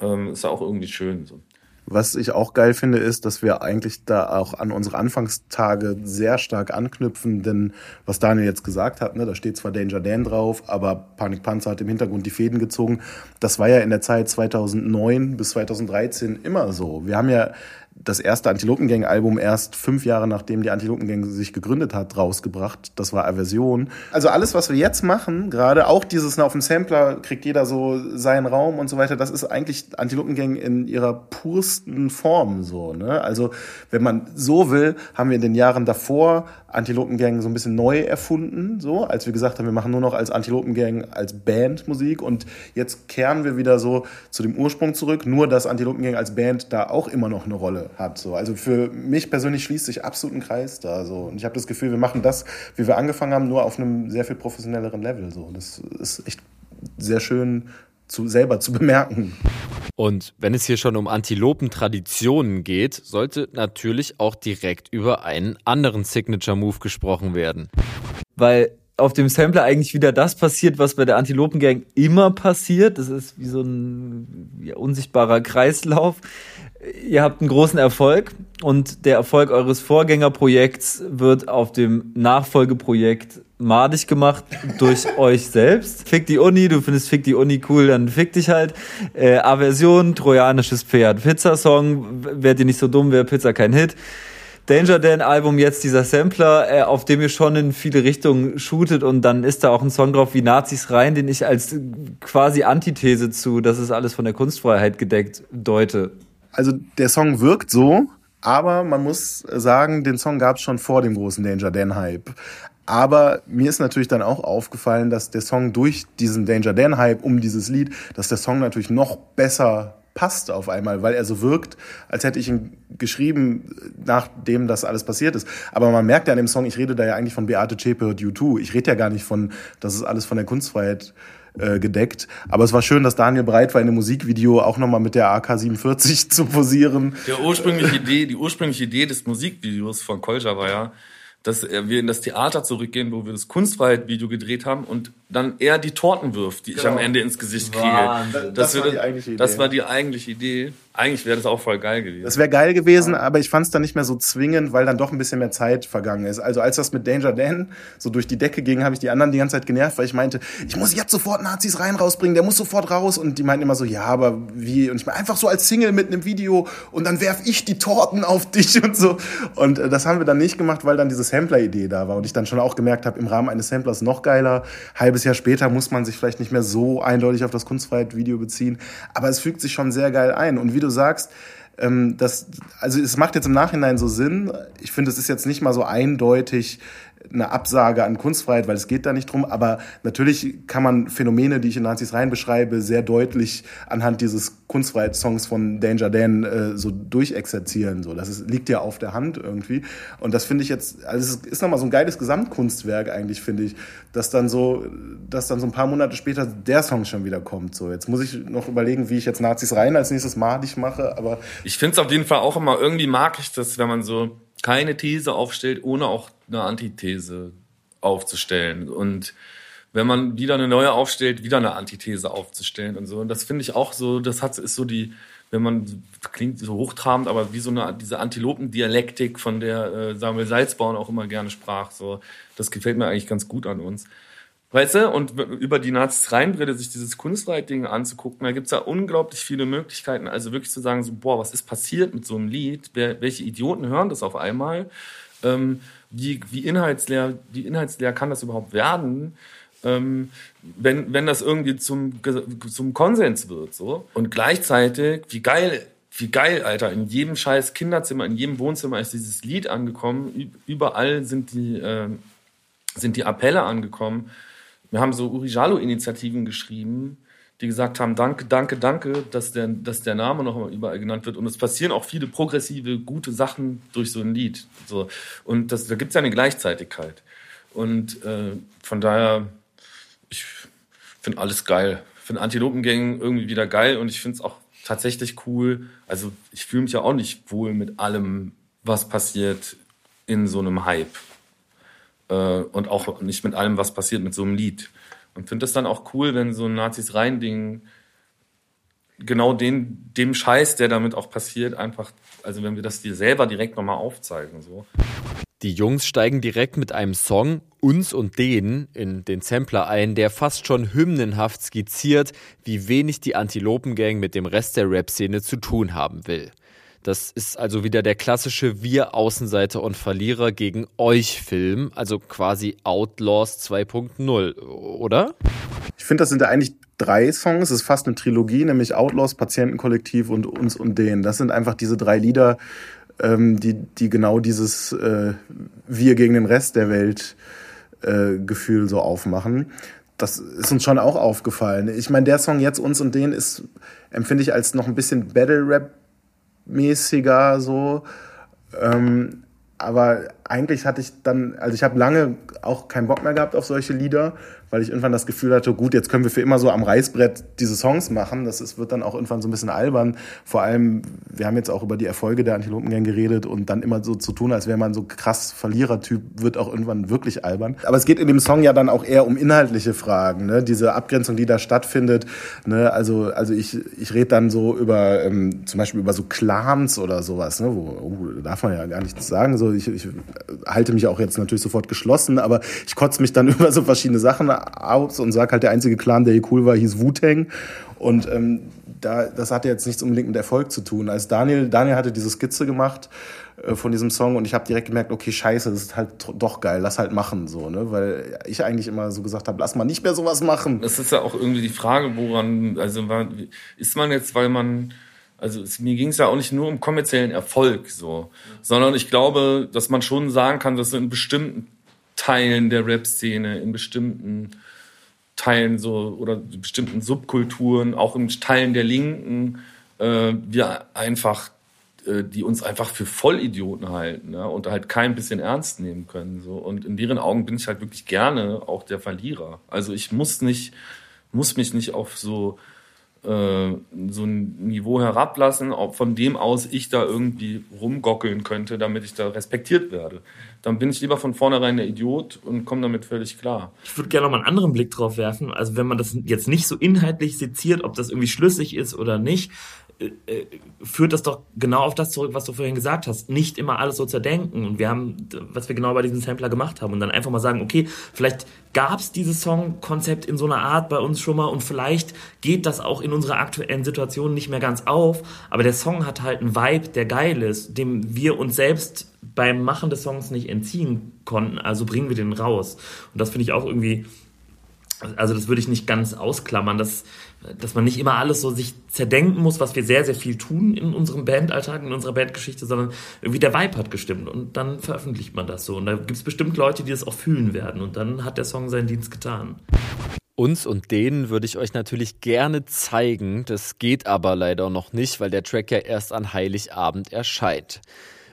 ähm, ist ja auch irgendwie schön. So. Was ich auch geil finde, ist, dass wir eigentlich da auch an unsere Anfangstage sehr stark anknüpfen, denn was Daniel jetzt gesagt hat, ne, da steht zwar Danger Dan drauf, aber Panik Panzer hat im Hintergrund die Fäden gezogen. Das war ja in der Zeit 2009 bis 2013 immer so. Wir haben ja das erste Antilopengang-Album erst fünf Jahre nachdem die Antilopengang sich gegründet hat, rausgebracht. Das war Aversion. Also alles, was wir jetzt machen, gerade auch dieses auf dem Sampler kriegt jeder so seinen Raum und so weiter, das ist eigentlich Antilopengang in ihrer pursten Form so. Ne? Also wenn man so will, haben wir in den Jahren davor Antilopengang so ein bisschen neu erfunden, so als wir gesagt haben, wir machen nur noch als Antilopengang als Band Musik und jetzt kehren wir wieder so zu dem Ursprung zurück, nur dass Antilopengang als Band da auch immer noch eine Rolle hat. So. Also für mich persönlich schließt sich absolut ein Kreis da. So. Und ich habe das Gefühl, wir machen das, wie wir angefangen haben, nur auf einem sehr viel professionelleren Level. So. Das ist echt sehr schön zu, selber zu bemerken. Und wenn es hier schon um Antilopen-Traditionen geht, sollte natürlich auch direkt über einen anderen Signature-Move gesprochen werden. Weil auf dem Sampler eigentlich wieder das passiert, was bei der Antilopen-Gang immer passiert. Das ist wie so ein ja, unsichtbarer Kreislauf. Ihr habt einen großen Erfolg und der Erfolg eures Vorgängerprojekts wird auf dem Nachfolgeprojekt madig gemacht durch euch selbst. Fick die Uni, du findest Fick die Uni cool, dann fick dich halt. Äh, Aversion, trojanisches Pferd, Pizza-Song, werdet ihr nicht so dumm, wäre Pizza kein Hit. Danger Dan Album jetzt dieser Sampler, äh, auf dem ihr schon in viele Richtungen shootet und dann ist da auch ein Song drauf wie Nazis rein, den ich als quasi Antithese zu, das ist alles von der Kunstfreiheit gedeckt, deute. Also der Song wirkt so, aber man muss sagen, den Song gab es schon vor dem großen Danger Dan Hype. Aber mir ist natürlich dann auch aufgefallen, dass der Song durch diesen Danger Dan Hype um dieses Lied, dass der Song natürlich noch besser passt auf einmal, weil er so wirkt, als hätte ich ihn geschrieben, nachdem das alles passiert ist. Aber man merkt ja an dem Song, ich rede da ja eigentlich von Beate Zschäpe und U2. Ich rede ja gar nicht von, das ist alles von der Kunstfreiheit äh, gedeckt. Aber es war schön, dass Daniel bereit war, in dem Musikvideo auch nochmal mit der AK-47 zu posieren. Der ursprüngliche Idee, die ursprüngliche Idee des Musikvideos von Kolja war ja, dass wir in das Theater zurückgehen, wo wir das Kunstfreiheit-Video gedreht haben und dann er die Torten wirft, die genau. ich am genau. Ende ins Gesicht kriege. Wahnsinn. Das, das, war die eigentliche Idee. Das war die eigentliche Idee. Eigentlich wäre das auch voll geil gewesen. Das wäre geil gewesen, aber ich fand es dann nicht mehr so zwingend, weil dann doch ein bisschen mehr Zeit vergangen ist. Also als das mit Danger Dan so durch die Decke ging, habe ich die anderen die ganze Zeit genervt, weil ich meinte, ich muss jetzt sofort Nazis rein rausbringen, der muss sofort raus. Und die meinten immer so, ja, aber wie? Und ich meine, einfach so als Single mit einem Video und dann werf ich die Torten auf dich und so. Und äh, das haben wir dann nicht gemacht, weil dann diese Sampler-Idee da war. Und ich dann schon auch gemerkt habe, im Rahmen eines Samplers noch geiler. Halbes Jahr später muss man sich vielleicht nicht mehr so eindeutig auf das Kunstfreiheit-Video beziehen. Aber es fügt sich schon sehr geil ein. Und wie du sagst, ähm, das, also es macht jetzt im Nachhinein so Sinn. Ich finde, es ist jetzt nicht mal so eindeutig eine Absage an Kunstfreiheit, weil es geht da nicht drum. Aber natürlich kann man Phänomene, die ich in Nazis rein beschreibe, sehr deutlich anhand dieses Kunstfreiheitssongs von Danger Dan äh, so durchexerzieren. So, das ist, liegt ja auf der Hand irgendwie. Und das finde ich jetzt, also es ist nochmal so ein geiles Gesamtkunstwerk eigentlich, finde ich, dass dann so, dass dann so ein paar Monate später der Song schon wieder kommt. So, jetzt muss ich noch überlegen, wie ich jetzt Nazis rein als nächstes madig mache. Aber ich finde es auf jeden Fall auch immer irgendwie mag ich das, wenn man so keine These aufstellt, ohne auch eine Antithese aufzustellen. Und wenn man wieder eine neue aufstellt, wieder eine Antithese aufzustellen und so. Und das finde ich auch so, das hat, ist so die, wenn man, klingt so hochtrabend, aber wie so eine, diese Antilopendialektik, von der äh, Samuel Salzborn auch immer gerne sprach, so, das gefällt mir eigentlich ganz gut an uns. Weißt du, und über die Nazis Reinbrille sich dieses Kunstwriting anzugucken, da gibt's ja unglaublich viele Möglichkeiten, also wirklich zu sagen, so, boah, was ist passiert mit so einem Lied? Wer, welche Idioten hören das auf einmal? Ähm, wie, wie, inhaltsleer, wie inhaltsleer kann das überhaupt werden? Ähm, wenn, wenn das irgendwie zum, zum Konsens wird, so. Und gleichzeitig, wie geil wie geil, Alter. In jedem scheiß Kinderzimmer, in jedem Wohnzimmer ist dieses Lied angekommen. Überall sind die, äh, sind die Appelle angekommen. Wir haben so Uri Jalo-Initiativen geschrieben, die gesagt haben, danke, danke, danke, dass der, dass der Name noch mal überall genannt wird. Und es passieren auch viele progressive, gute Sachen durch so ein Lied. So. Und das, da gibt es ja eine Gleichzeitigkeit. Und äh, von daher, ich finde alles geil. Ich finde Antilopengängen irgendwie wieder geil und ich finde es auch tatsächlich cool. Also ich fühle mich ja auch nicht wohl mit allem, was passiert in so einem Hype und auch nicht mit allem, was passiert mit so einem Lied. Und finde das dann auch cool, wenn so ein Nazis rein Ding genau den, dem Scheiß, der damit auch passiert, einfach, also wenn wir das dir selber direkt nochmal aufzeigen. So. Die Jungs steigen direkt mit einem Song uns und denen in den Sampler ein, der fast schon hymnenhaft skizziert, wie wenig die Antilopengang mit dem Rest der Rap-Szene zu tun haben will. Das ist also wieder der klassische Wir Außenseiter und Verlierer gegen euch Film, also quasi Outlaws 2.0, oder? Ich finde, das sind ja eigentlich drei Songs, es ist fast eine Trilogie, nämlich Outlaws, Patientenkollektiv und uns und denen. Das sind einfach diese drei Lieder, ähm, die, die genau dieses äh, Wir gegen den Rest der Welt äh, Gefühl so aufmachen. Das ist uns schon auch aufgefallen. Ich meine, der Song jetzt uns und den ist, empfinde ich als noch ein bisschen Battle Rap mäßiger so. Ähm, aber eigentlich hatte ich dann, also ich habe lange auch keinen Bock mehr gehabt auf solche Lieder, weil ich irgendwann das Gefühl hatte, gut, jetzt können wir für immer so am Reißbrett diese Songs machen. Das ist, wird dann auch irgendwann so ein bisschen albern. Vor allem, wir haben jetzt auch über die Erfolge der Antilopengang geredet und dann immer so zu tun, als wäre man so krass Verlierertyp, wird auch irgendwann wirklich albern. Aber es geht in dem Song ja dann auch eher um inhaltliche Fragen, ne? diese Abgrenzung, die da stattfindet. Ne? Also, also ich, ich rede dann so über, ähm, zum Beispiel über so Clans oder sowas, ne? wo, oh, darf man ja gar nichts sagen. So, ich, ich halte mich auch jetzt natürlich sofort geschlossen, aber ich kotze mich dann über so verschiedene Sachen aus und sage halt, der einzige Clan, der hier cool war, hieß Wu-Tang. Und ähm, da, das hatte jetzt nichts unbedingt mit Erfolg zu tun. Als Daniel, Daniel hatte diese Skizze gemacht äh, von diesem Song und ich habe direkt gemerkt, okay, scheiße, das ist halt doch geil, lass halt machen, so, ne? Weil ich eigentlich immer so gesagt habe, lass mal nicht mehr sowas machen. Das ist ja auch irgendwie die Frage, woran, also ist man jetzt, weil man also es, mir ging es ja auch nicht nur um kommerziellen Erfolg so, sondern ich glaube, dass man schon sagen kann, dass in bestimmten Teilen der Rap-Szene, in bestimmten Teilen so oder bestimmten Subkulturen, auch in Teilen der Linken, äh, wir einfach, äh, die uns einfach für Vollidioten halten ja, und halt kein bisschen ernst nehmen können. So. Und in deren Augen bin ich halt wirklich gerne auch der Verlierer. Also ich muss nicht, muss mich nicht auf so so ein Niveau herablassen, ob von dem aus ich da irgendwie rumgockeln könnte, damit ich da respektiert werde. Dann bin ich lieber von vornherein der Idiot und komme damit völlig klar. Ich würde gerne noch mal einen anderen Blick drauf werfen. Also wenn man das jetzt nicht so inhaltlich seziert, ob das irgendwie schlüssig ist oder nicht, äh, führt das doch genau auf das zurück, was du vorhin gesagt hast. Nicht immer alles so zerdenken. Und wir haben, was wir genau bei diesem Sampler gemacht haben. Und dann einfach mal sagen, okay, vielleicht gab es dieses Songkonzept in so einer Art bei uns schon mal und vielleicht geht das auch in unserer aktuellen Situation nicht mehr ganz auf. Aber der Song hat halt einen Vibe, der geil ist, dem wir uns selbst beim Machen des Songs nicht entziehen konnten. Also bringen wir den raus. Und das finde ich auch irgendwie also das würde ich nicht ganz ausklammern, dass, dass man nicht immer alles so sich zerdenken muss, was wir sehr, sehr viel tun in unserem Bandalltag, in unserer Bandgeschichte, sondern irgendwie der Vibe hat gestimmt und dann veröffentlicht man das so. Und da gibt es bestimmt Leute, die das auch fühlen werden und dann hat der Song seinen Dienst getan. Uns und denen würde ich euch natürlich gerne zeigen, das geht aber leider noch nicht, weil der Track ja erst an Heiligabend erscheint.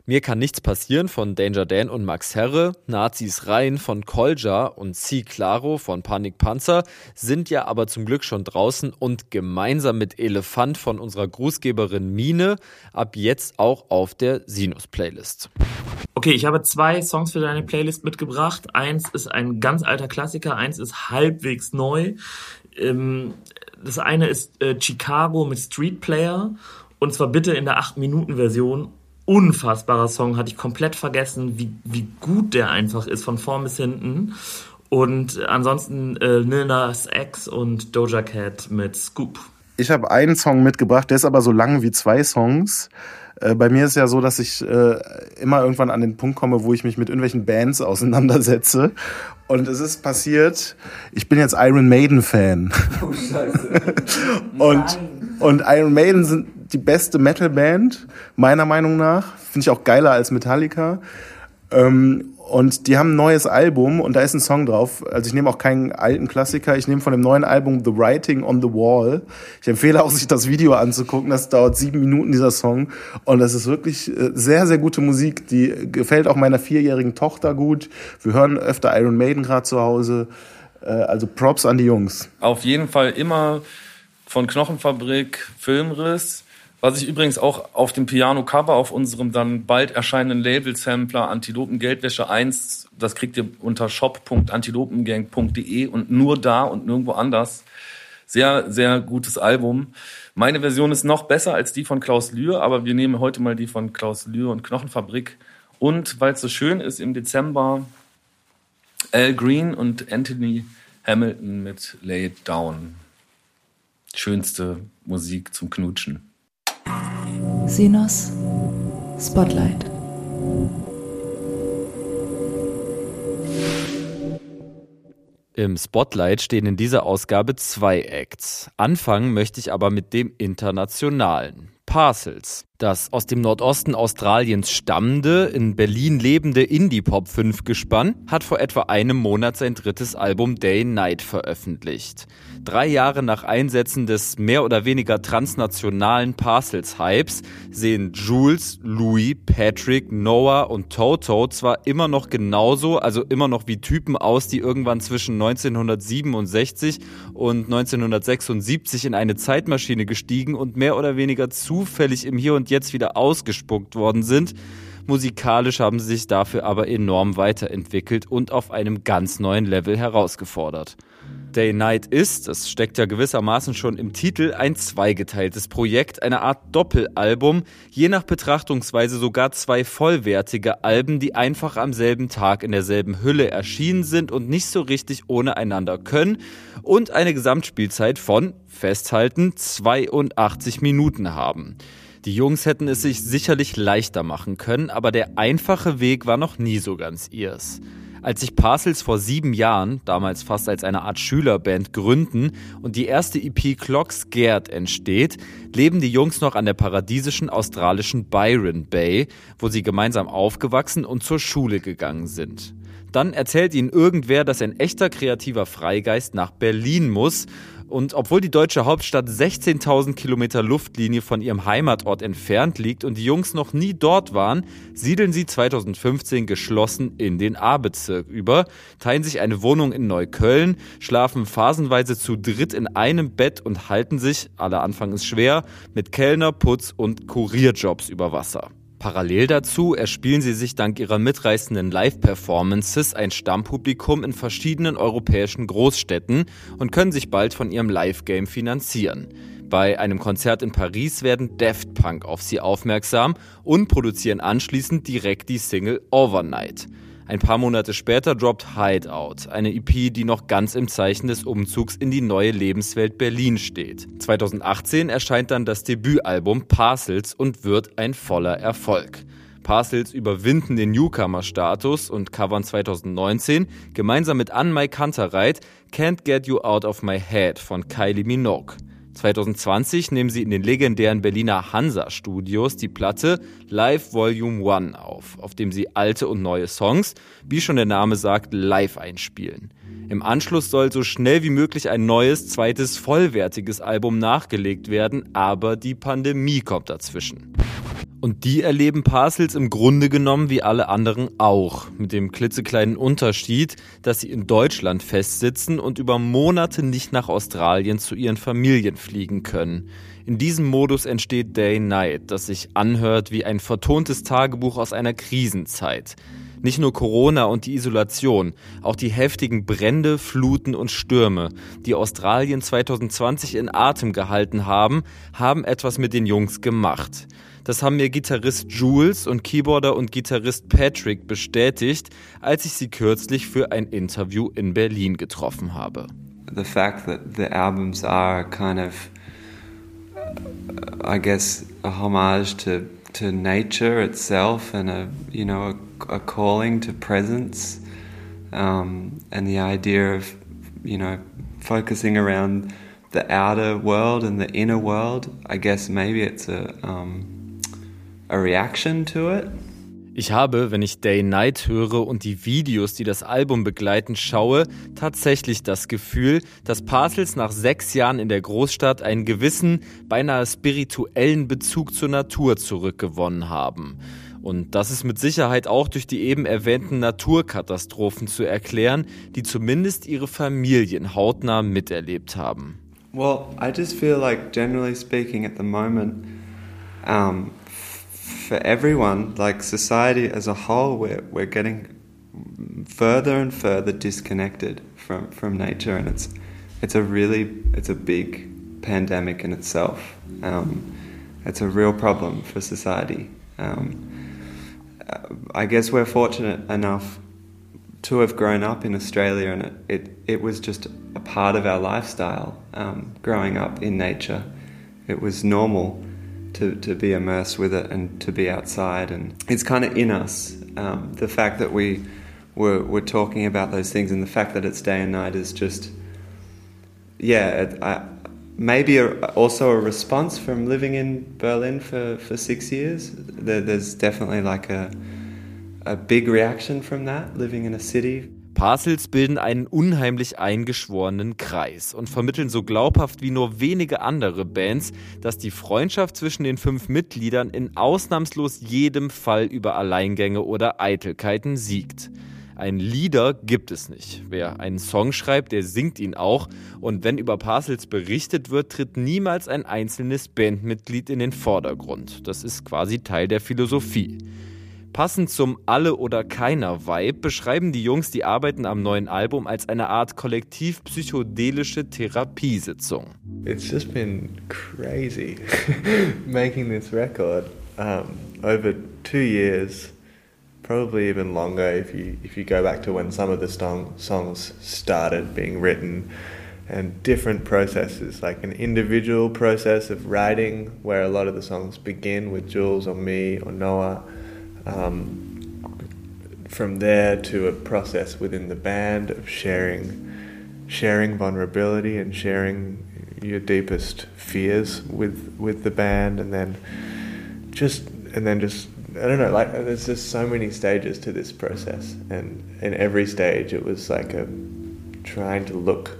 Mir kann nichts passieren von Danger Dan und Max Herre, Nazis Rein von Kolja und C. Claro von Panik Panzer sind ja aber zum Glück schon draußen und gemeinsam mit Elefant von unserer Grußgeberin Mine ab jetzt auch auf der Sinus-Playlist. Okay, ich habe zwei Songs für deine Playlist mitgebracht. Eins ist ein ganz alter Klassiker, eins ist halbwegs neu. Ähm, das eine ist äh, Chicago mit Street Player und zwar bitte in der 8-Minuten-Version. Unfassbarer Song, hatte ich komplett vergessen, wie, wie gut der einfach ist, von vorn bis hinten. Und ansonsten äh, Lil Nas X und Doja Cat mit Scoop. Ich habe einen Song mitgebracht, der ist aber so lang wie zwei Songs. Äh, bei mir ist ja so, dass ich äh, immer irgendwann an den Punkt komme, wo ich mich mit irgendwelchen Bands auseinandersetze. Und es ist passiert, ich bin jetzt Iron Maiden Fan. Oh Scheiße. und, und Iron Maiden sind die beste Metal-Band, meiner Meinung nach. Finde ich auch geiler als Metallica. Ähm, und die haben ein neues Album und da ist ein Song drauf. Also ich nehme auch keinen alten Klassiker, ich nehme von dem neuen Album The Writing on the Wall. Ich empfehle auch, sich das Video anzugucken. Das dauert sieben Minuten, dieser Song. Und das ist wirklich äh, sehr, sehr gute Musik. Die gefällt auch meiner vierjährigen Tochter gut. Wir hören öfter Iron Maiden gerade zu Hause. Äh, also Props an die Jungs. Auf jeden Fall immer von Knochenfabrik, Filmriss was ich übrigens auch auf dem Piano-Cover auf unserem dann bald erscheinenden Label-Sampler Antilopen Geldwäsche 1, das kriegt ihr unter shop.antilopengang.de und nur da und nirgendwo anders. Sehr, sehr gutes Album. Meine Version ist noch besser als die von Klaus Lühr, aber wir nehmen heute mal die von Klaus Lühr und Knochenfabrik. Und weil es so schön ist, im Dezember Al Green und Anthony Hamilton mit Lay It Down. Schönste Musik zum Knutschen. Sinos Spotlight. Im Spotlight stehen in dieser Ausgabe zwei Acts. Anfangen möchte ich aber mit dem internationalen. Parcels. Das aus dem Nordosten Australiens stammende, in Berlin lebende Indie-Pop-5-Gespann hat vor etwa einem Monat sein drittes Album Day Night veröffentlicht. Drei Jahre nach Einsetzen des mehr oder weniger transnationalen Parcels-Hypes sehen Jules, Louis, Patrick, Noah und Toto zwar immer noch genauso, also immer noch wie Typen aus, die irgendwann zwischen 1967 und 1976 in eine Zeitmaschine gestiegen und mehr oder weniger zufällig im Hier und Jetzt wieder ausgespuckt worden sind. Musikalisch haben sie sich dafür aber enorm weiterentwickelt und auf einem ganz neuen Level herausgefordert. Day Night ist, das steckt ja gewissermaßen schon im Titel, ein zweigeteiltes Projekt, eine Art Doppelalbum, je nach Betrachtungsweise sogar zwei vollwertige Alben, die einfach am selben Tag in derselben Hülle erschienen sind und nicht so richtig ohne einander können und eine Gesamtspielzeit von, festhalten, 82 Minuten haben. Die Jungs hätten es sich sicherlich leichter machen können, aber der einfache Weg war noch nie so ganz ihrs. Als sich Parcels vor sieben Jahren, damals fast als eine Art Schülerband, gründen und die erste EP Clock Scared entsteht, leben die Jungs noch an der paradiesischen australischen Byron Bay, wo sie gemeinsam aufgewachsen und zur Schule gegangen sind. Dann erzählt ihnen irgendwer, dass ein echter kreativer Freigeist nach Berlin muss und obwohl die deutsche Hauptstadt 16.000 Kilometer Luftlinie von ihrem Heimatort entfernt liegt und die Jungs noch nie dort waren, siedeln sie 2015 geschlossen in den A-Bezirk über, teilen sich eine Wohnung in Neukölln, schlafen phasenweise zu dritt in einem Bett und halten sich, aller Anfang ist schwer, mit Kellner, Putz und Kurierjobs über Wasser. Parallel dazu erspielen sie sich dank ihrer mitreißenden Live-Performances ein Stammpublikum in verschiedenen europäischen Großstädten und können sich bald von ihrem Live-Game finanzieren. Bei einem Konzert in Paris werden Daft Punk auf sie aufmerksam und produzieren anschließend direkt die Single Overnight. Ein paar Monate später droppt Hideout, eine EP, die noch ganz im Zeichen des Umzugs in die neue Lebenswelt Berlin steht. 2018 erscheint dann das Debütalbum Parcels und wird ein voller Erfolg. Parcels überwinden den Newcomer-Status und covern 2019 gemeinsam mit Anne-Mai Kantereit Can't Get You Out of My Head von Kylie Minogue. 2020 nehmen sie in den legendären Berliner Hansa Studios die Platte Live Volume 1 auf, auf dem sie alte und neue Songs, wie schon der Name sagt, live einspielen. Im Anschluss soll so schnell wie möglich ein neues, zweites, vollwertiges Album nachgelegt werden, aber die Pandemie kommt dazwischen. Und die erleben Parcels im Grunde genommen wie alle anderen auch, mit dem klitzekleinen Unterschied, dass sie in Deutschland festsitzen und über Monate nicht nach Australien zu ihren Familien fliegen können. In diesem Modus entsteht Day Night, das sich anhört wie ein vertontes Tagebuch aus einer Krisenzeit. Nicht nur Corona und die Isolation, auch die heftigen Brände, Fluten und Stürme, die Australien 2020 in Atem gehalten haben, haben etwas mit den Jungs gemacht. Das haben mir Gitarrist Jules und Keyboarder und Gitarrist Patrick bestätigt, als ich sie kürzlich für ein Interview in Berlin getroffen habe. The fact that the albums are kind of, I guess, a homage to to nature itself and a you know a, a calling to presence, um, and the idea of you know focusing around the outer world and the inner world. I guess maybe it's a um, a reaction to it. Ich habe, wenn ich Day Night höre und die Videos, die das Album begleiten, schaue, tatsächlich das Gefühl, dass Parcels nach sechs Jahren in der Großstadt einen gewissen, beinahe spirituellen Bezug zur Natur zurückgewonnen haben. Und das ist mit Sicherheit auch durch die eben erwähnten Naturkatastrophen zu erklären, die zumindest ihre Familien hautnah miterlebt haben. Well, I just feel like generally speaking at the moment um, for everyone, like society as a whole, we're, we're getting further and further disconnected from, from nature, and it's it's a really it's a big pandemic in itself. Um, it's a real problem for society. Um, I guess we're fortunate enough to have grown up in Australia, and it it, it was just a part of our lifestyle. Um, growing up in nature, it was normal to, to be immersed with it and to be outside. And it's kind of in us. Um, the fact that we were, were talking about those things and the fact that it's day and night is just, yeah, I, maybe a, also a response from living in Berlin for, for six years. There, there's definitely like a, a big reaction from that, living in a city. Parcels bilden einen unheimlich eingeschworenen Kreis und vermitteln so glaubhaft wie nur wenige andere Bands, dass die Freundschaft zwischen den fünf Mitgliedern in ausnahmslos jedem Fall über Alleingänge oder Eitelkeiten siegt. Ein Lieder gibt es nicht. Wer einen Song schreibt, der singt ihn auch. Und wenn über Parcels berichtet wird, tritt niemals ein einzelnes Bandmitglied in den Vordergrund. Das ist quasi Teil der Philosophie. Passend zum Alle- oder Keiner-Vibe beschreiben die Jungs die Arbeiten am neuen Album als eine Art kollektiv psychedelische Therapiesitzung. It's just been crazy making this record um, over two years, probably even longer if you if you go back to when some of the song, songs started being written. and different processes, like an individual process of writing, where a lot of the songs begin with Jules or me or Noah, um, from there to a process within the band of sharing sharing vulnerability and sharing your deepest fears with with the band and then just and then just I don't know like there's just so many stages to this process and in every stage it was like a trying to look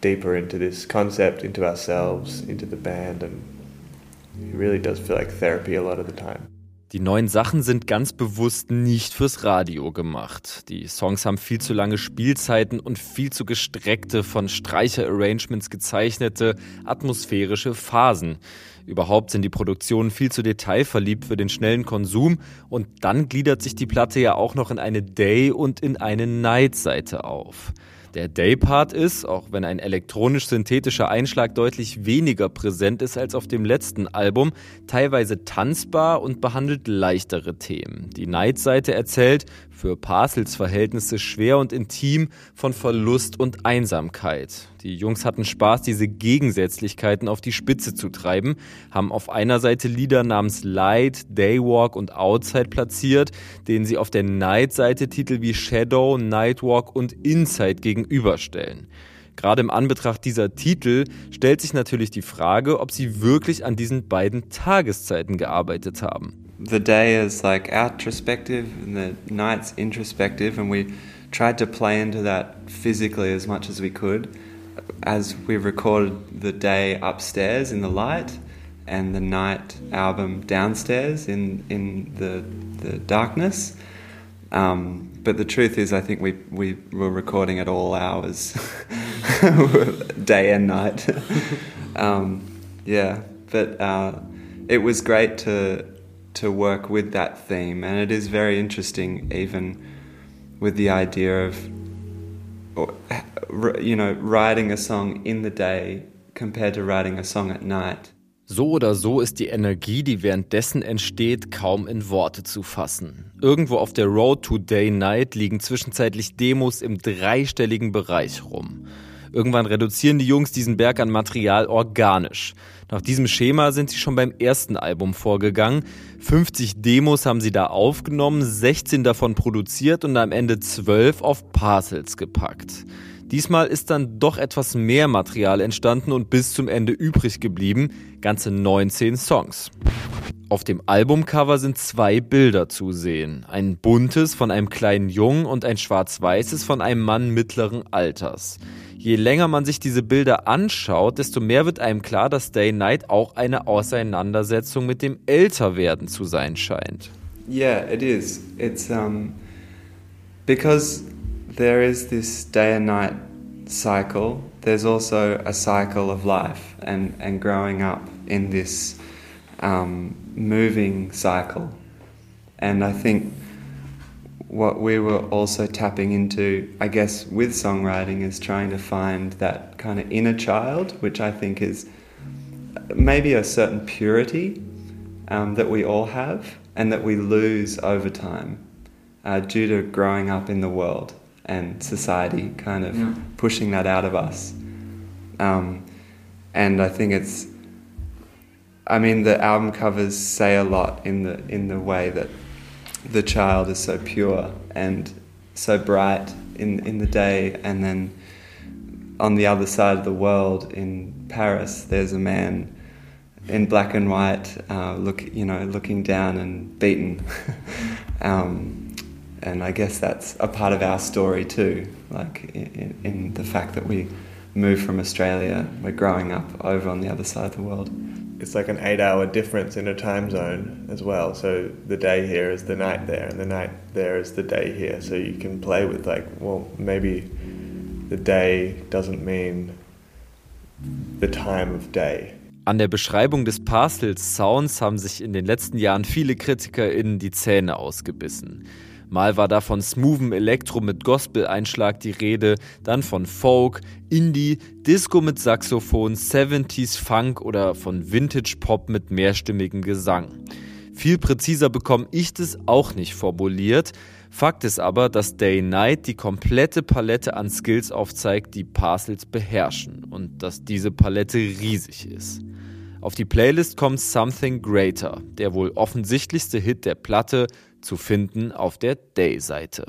deeper into this concept into ourselves into the band and it really does feel like therapy a lot of the time Die neuen Sachen sind ganz bewusst nicht fürs Radio gemacht. Die Songs haben viel zu lange Spielzeiten und viel zu gestreckte, von Streicher-Arrangements gezeichnete, atmosphärische Phasen. Überhaupt sind die Produktionen viel zu detailverliebt für den schnellen Konsum und dann gliedert sich die Platte ja auch noch in eine Day- und in eine Night-Seite auf. Der Day-Part ist, auch wenn ein elektronisch-synthetischer Einschlag deutlich weniger präsent ist als auf dem letzten Album, teilweise tanzbar und behandelt leichtere Themen. Die Night-Seite erzählt, für Parcels Verhältnisse schwer und intim von Verlust und Einsamkeit. Die Jungs hatten Spaß, diese Gegensätzlichkeiten auf die Spitze zu treiben, haben auf einer Seite Lieder namens Light, Daywalk und Outside platziert, denen sie auf der Night-Seite Titel wie Shadow, Nightwalk und Inside gegenüberstellen. Gerade im Anbetracht dieser Titel stellt sich natürlich die Frage, ob sie wirklich an diesen beiden Tageszeiten gearbeitet haben. The day is like outrospective and the night's introspective and we tried to play into that physically as much as we could. as we recorded the day upstairs in the light, and the Night album downstairs in in the the darkness. Um, but the truth is, I think we we were recording at all hours, day and night. um, yeah, but uh, it was great to to work with that theme, and it is very interesting, even with the idea of you know writing a song in the day compared to writing a song at night. So oder so ist die Energie, die währenddessen entsteht, kaum in Worte zu fassen. Irgendwo auf der Road to Day Night liegen zwischenzeitlich Demos im dreistelligen Bereich rum. Irgendwann reduzieren die Jungs diesen Berg an Material organisch. Nach diesem Schema sind sie schon beim ersten Album vorgegangen. 50 Demos haben sie da aufgenommen, 16 davon produziert und am Ende 12 auf Parcels gepackt. Diesmal ist dann doch etwas mehr Material entstanden und bis zum Ende übrig geblieben, ganze 19 Songs. Auf dem Albumcover sind zwei Bilder zu sehen. Ein buntes von einem kleinen Jungen und ein schwarz-weißes von einem Mann mittleren Alters. Je länger man sich diese Bilder anschaut, desto mehr wird einem klar, dass Day Night auch eine Auseinandersetzung mit dem Älterwerden zu sein scheint. Yeah, it is. It's um because there is this day and night cycle, there's also a cycle of life and, and growing up in this um, moving cycle. And I think what we were also tapping into, I guess, with songwriting is trying to find that kind of inner child, which I think is maybe a certain purity um, that we all have and that we lose over time uh, due to growing up in the world and society kind of yeah. pushing that out of us. Um, and I think it's, I mean, the album covers say a lot in the in the way that the child is so pure and so bright in in the day, and then on the other side of the world in Paris, there's a man in black and white, uh, look you know, looking down and beaten. um, and I guess that's a part of our story too, like in, in, the fact that we moved from Australia, we're growing up over on the other side of the world. It's like an eight hour difference in a time zone as well. So the day here is the night there, and the night there is the day here. So you can play with, like, well, maybe the day doesn't mean the time of day. An der Beschreibung des Parcels Sounds haben sich in den letzten Jahren viele KritikerInnen die Zähne ausgebissen. Mal war da von smoothem Elektro mit Gospel-Einschlag die Rede, dann von Folk, Indie, Disco mit Saxophon, 70s Funk oder von Vintage Pop mit mehrstimmigem Gesang. Viel präziser bekomme ich das auch nicht formuliert. Fakt ist aber, dass Day Night die komplette Palette an Skills aufzeigt, die Parcels beherrschen und dass diese Palette riesig ist. Auf die Playlist kommt Something Greater, der wohl offensichtlichste Hit der Platte, zu finden auf der Day-Seite.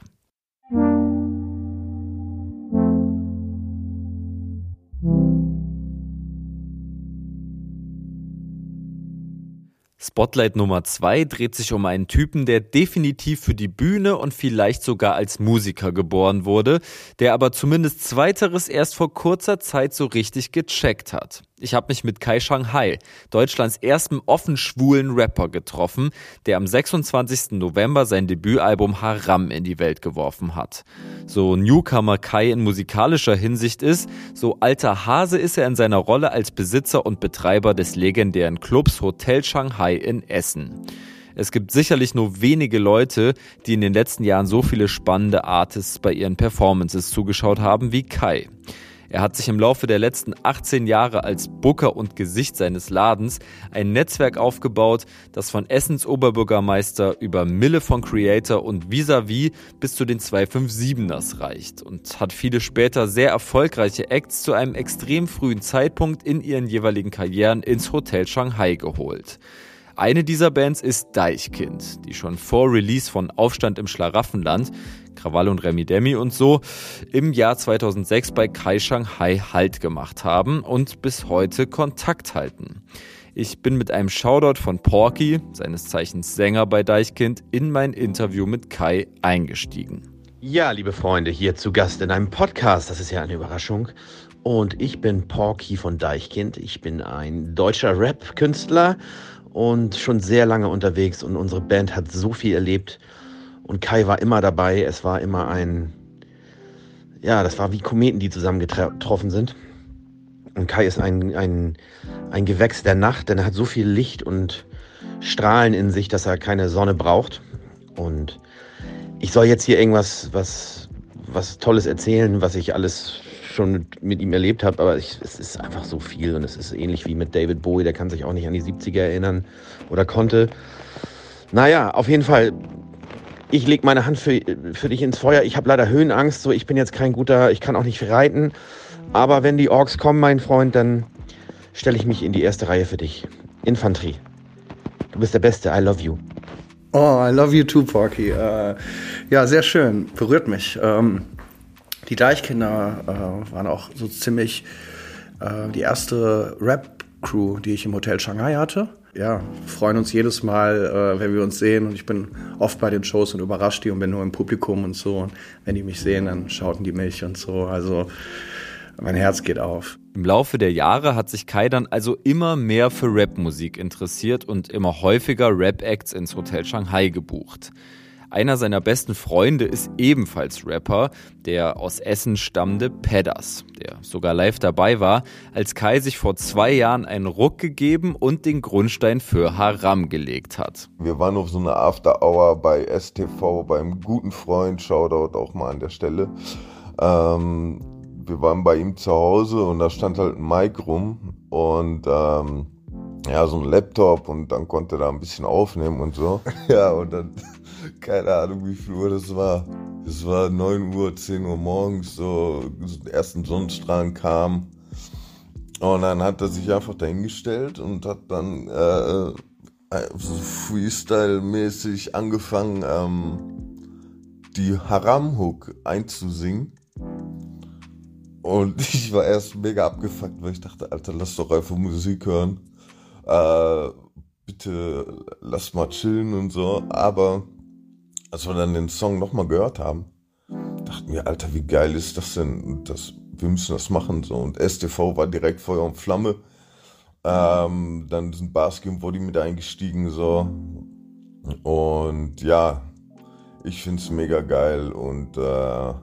Spotlight Nummer 2 dreht sich um einen Typen, der definitiv für die Bühne und vielleicht sogar als Musiker geboren wurde, der aber zumindest zweiteres erst vor kurzer Zeit so richtig gecheckt hat. Ich habe mich mit Kai Shanghai, Deutschlands ersten offen schwulen Rapper, getroffen, der am 26. November sein Debütalbum Haram in die Welt geworfen hat. So Newcomer Kai in musikalischer Hinsicht ist, so alter Hase ist er in seiner Rolle als Besitzer und Betreiber des legendären Clubs Hotel Shanghai in Essen. Es gibt sicherlich nur wenige Leute, die in den letzten Jahren so viele spannende Artists bei ihren Performances zugeschaut haben wie Kai. Er hat sich im Laufe der letzten 18 Jahre als Booker und Gesicht seines Ladens ein Netzwerk aufgebaut, das von Essens Oberbürgermeister über Mille von Creator und Vis-a-vis bis zu den 257ers reicht und hat viele später sehr erfolgreiche Acts zu einem extrem frühen Zeitpunkt in ihren jeweiligen Karrieren ins Hotel Shanghai geholt. Eine dieser Bands ist Deichkind, die schon vor Release von Aufstand im Schlaraffenland Krawall und Remi Demi und so, im Jahr 2006 bei Kai Shanghai Halt gemacht haben und bis heute Kontakt halten. Ich bin mit einem Shoutout von Porky, seines Zeichens Sänger bei Deichkind, in mein Interview mit Kai eingestiegen. Ja, liebe Freunde, hier zu Gast in einem Podcast, das ist ja eine Überraschung. und ich bin Porky von Deichkind. Ich bin ein deutscher Rap-Künstler und schon sehr lange unterwegs und unsere Band hat so viel erlebt und Kai war immer dabei. Es war immer ein, ja, das war wie Kometen, die zusammengetroffen sind. Und Kai ist ein, ein, ein Gewächs der Nacht, denn er hat so viel Licht und Strahlen in sich, dass er keine Sonne braucht. Und ich soll jetzt hier irgendwas was, was Tolles erzählen, was ich alles schon mit, ihm erlebt habe, aber ich, es ist einfach so viel und es ist ähnlich wie mit David Bowie, der kann sich auch nicht an die 70er erinnern oder konnte. Naja, auf jeden Fall, ich lege meine Hand für, für dich ins Feuer. Ich habe leider Höhenangst, so ich bin jetzt kein guter, ich kann auch nicht reiten, aber wenn die Orks kommen, mein Freund, dann stelle ich mich in die erste Reihe für dich. Infanterie. Du bist der Beste, I love you. Oh, I love you too, Porky. Äh, ja, sehr schön. Berührt mich. Ähm, die Deichkinder äh, waren auch so ziemlich äh, die erste Rap-Crew, die ich im Hotel Shanghai hatte. Ja, freuen uns jedes Mal, äh, wenn wir uns sehen. Und ich bin oft bei den Shows und überrascht die und bin nur im Publikum und so. Und wenn die mich sehen, dann schauten die mich und so. Also mein Herz geht auf. Im Laufe der Jahre hat sich Kai dann also immer mehr für Rapmusik interessiert und immer häufiger Rap-Acts ins Hotel Shanghai gebucht. Einer seiner besten Freunde ist ebenfalls Rapper, der aus Essen stammende Pedders, der sogar live dabei war, als Kai sich vor zwei Jahren einen Ruck gegeben und den Grundstein für Haram gelegt hat. Wir waren auf so einer After Hour bei STV beim guten Freund, Shoutout auch mal an der Stelle. Ähm, wir waren bei ihm zu Hause und da stand halt ein Mic rum und ähm, ja, so ein Laptop und dann konnte er da ein bisschen aufnehmen und so. Ja, und dann keine Ahnung, wie viel Uhr das war. Es war 9 Uhr, 10 Uhr morgens, so, ersten Sonnenstrahlen kamen. Und dann hat er sich einfach dahingestellt und hat dann äh, äh so Freestyle-mäßig angefangen, ähm, die Haram-Hook einzusingen. Und ich war erst mega abgefuckt, weil ich dachte, Alter, lass doch einfach Musik hören. Äh, bitte lass mal chillen und so. Aber als wir dann den Song nochmal gehört haben, dachten wir, Alter, wie geil ist das denn? Das, wir müssen das machen. So. Und STV war direkt Feuer und Flamme. Ähm, dann sind Basket und Body mit eingestiegen. So. Und ja, ich finde es mega geil und äh,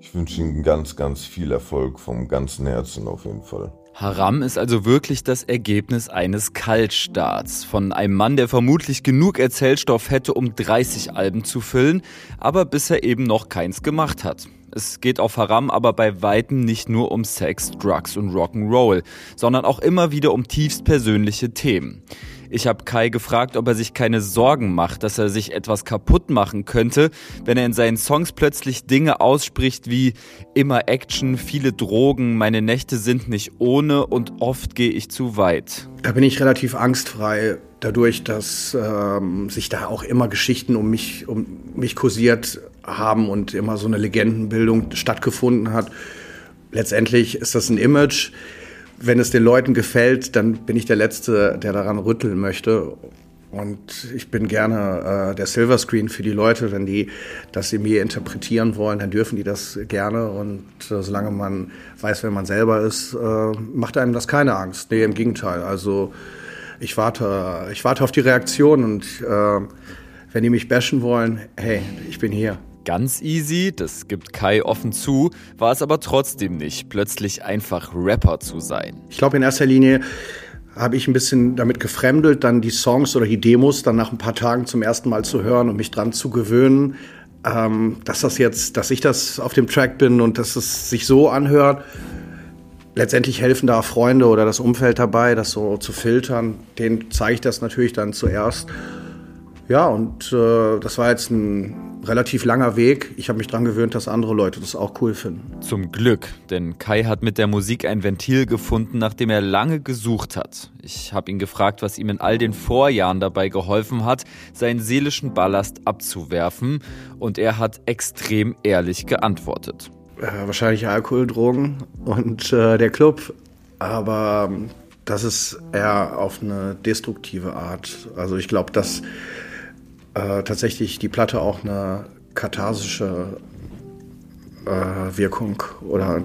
ich wünsche ihm ganz, ganz viel Erfolg vom ganzen Herzen auf jeden Fall. Haram ist also wirklich das Ergebnis eines Kaltstarts von einem Mann, der vermutlich genug Erzählstoff hätte, um 30 Alben zu füllen, aber bisher eben noch keins gemacht hat. Es geht auf Haram aber bei weitem nicht nur um Sex, Drugs und Rock'n'Roll, sondern auch immer wieder um tiefst persönliche Themen. Ich habe Kai gefragt, ob er sich keine Sorgen macht, dass er sich etwas kaputt machen könnte, wenn er in seinen Songs plötzlich Dinge ausspricht wie immer Action, viele Drogen, meine Nächte sind nicht ohne und oft gehe ich zu weit. Da bin ich relativ angstfrei, dadurch, dass ähm, sich da auch immer Geschichten um mich, um mich kursiert haben und immer so eine Legendenbildung stattgefunden hat. Letztendlich ist das ein Image wenn es den Leuten gefällt, dann bin ich der Letzte, der daran rütteln möchte. Und ich bin gerne äh, der Silverscreen für die Leute, wenn die das in mir interpretieren wollen, dann dürfen die das gerne. Und äh, solange man weiß, wer man selber ist, äh, macht einem das keine Angst. Nee, im Gegenteil. Also ich warte, ich warte auf die Reaktion und äh, wenn die mich bashen wollen, hey, ich bin hier. Ganz easy, das gibt Kai offen zu, war es aber trotzdem nicht, plötzlich einfach Rapper zu sein. Ich glaube, in erster Linie habe ich ein bisschen damit gefremdelt, dann die Songs oder die Demos dann nach ein paar Tagen zum ersten Mal zu hören und mich dran zu gewöhnen, ähm, dass das jetzt, dass ich das auf dem Track bin und dass es sich so anhört. Letztendlich helfen da Freunde oder das Umfeld dabei, das so zu filtern. Denen zeige ich das natürlich dann zuerst. Ja, und äh, das war jetzt ein relativ langer Weg. Ich habe mich daran gewöhnt, dass andere Leute das auch cool finden. Zum Glück, denn Kai hat mit der Musik ein Ventil gefunden, nach dem er lange gesucht hat. Ich habe ihn gefragt, was ihm in all den Vorjahren dabei geholfen hat, seinen seelischen Ballast abzuwerfen. Und er hat extrem ehrlich geantwortet. Äh, wahrscheinlich Alkohol, Drogen und äh, der Club. Aber ähm, das ist eher auf eine destruktive Art. Also ich glaube, dass äh, tatsächlich die Platte auch eine katharsische äh, Wirkung oder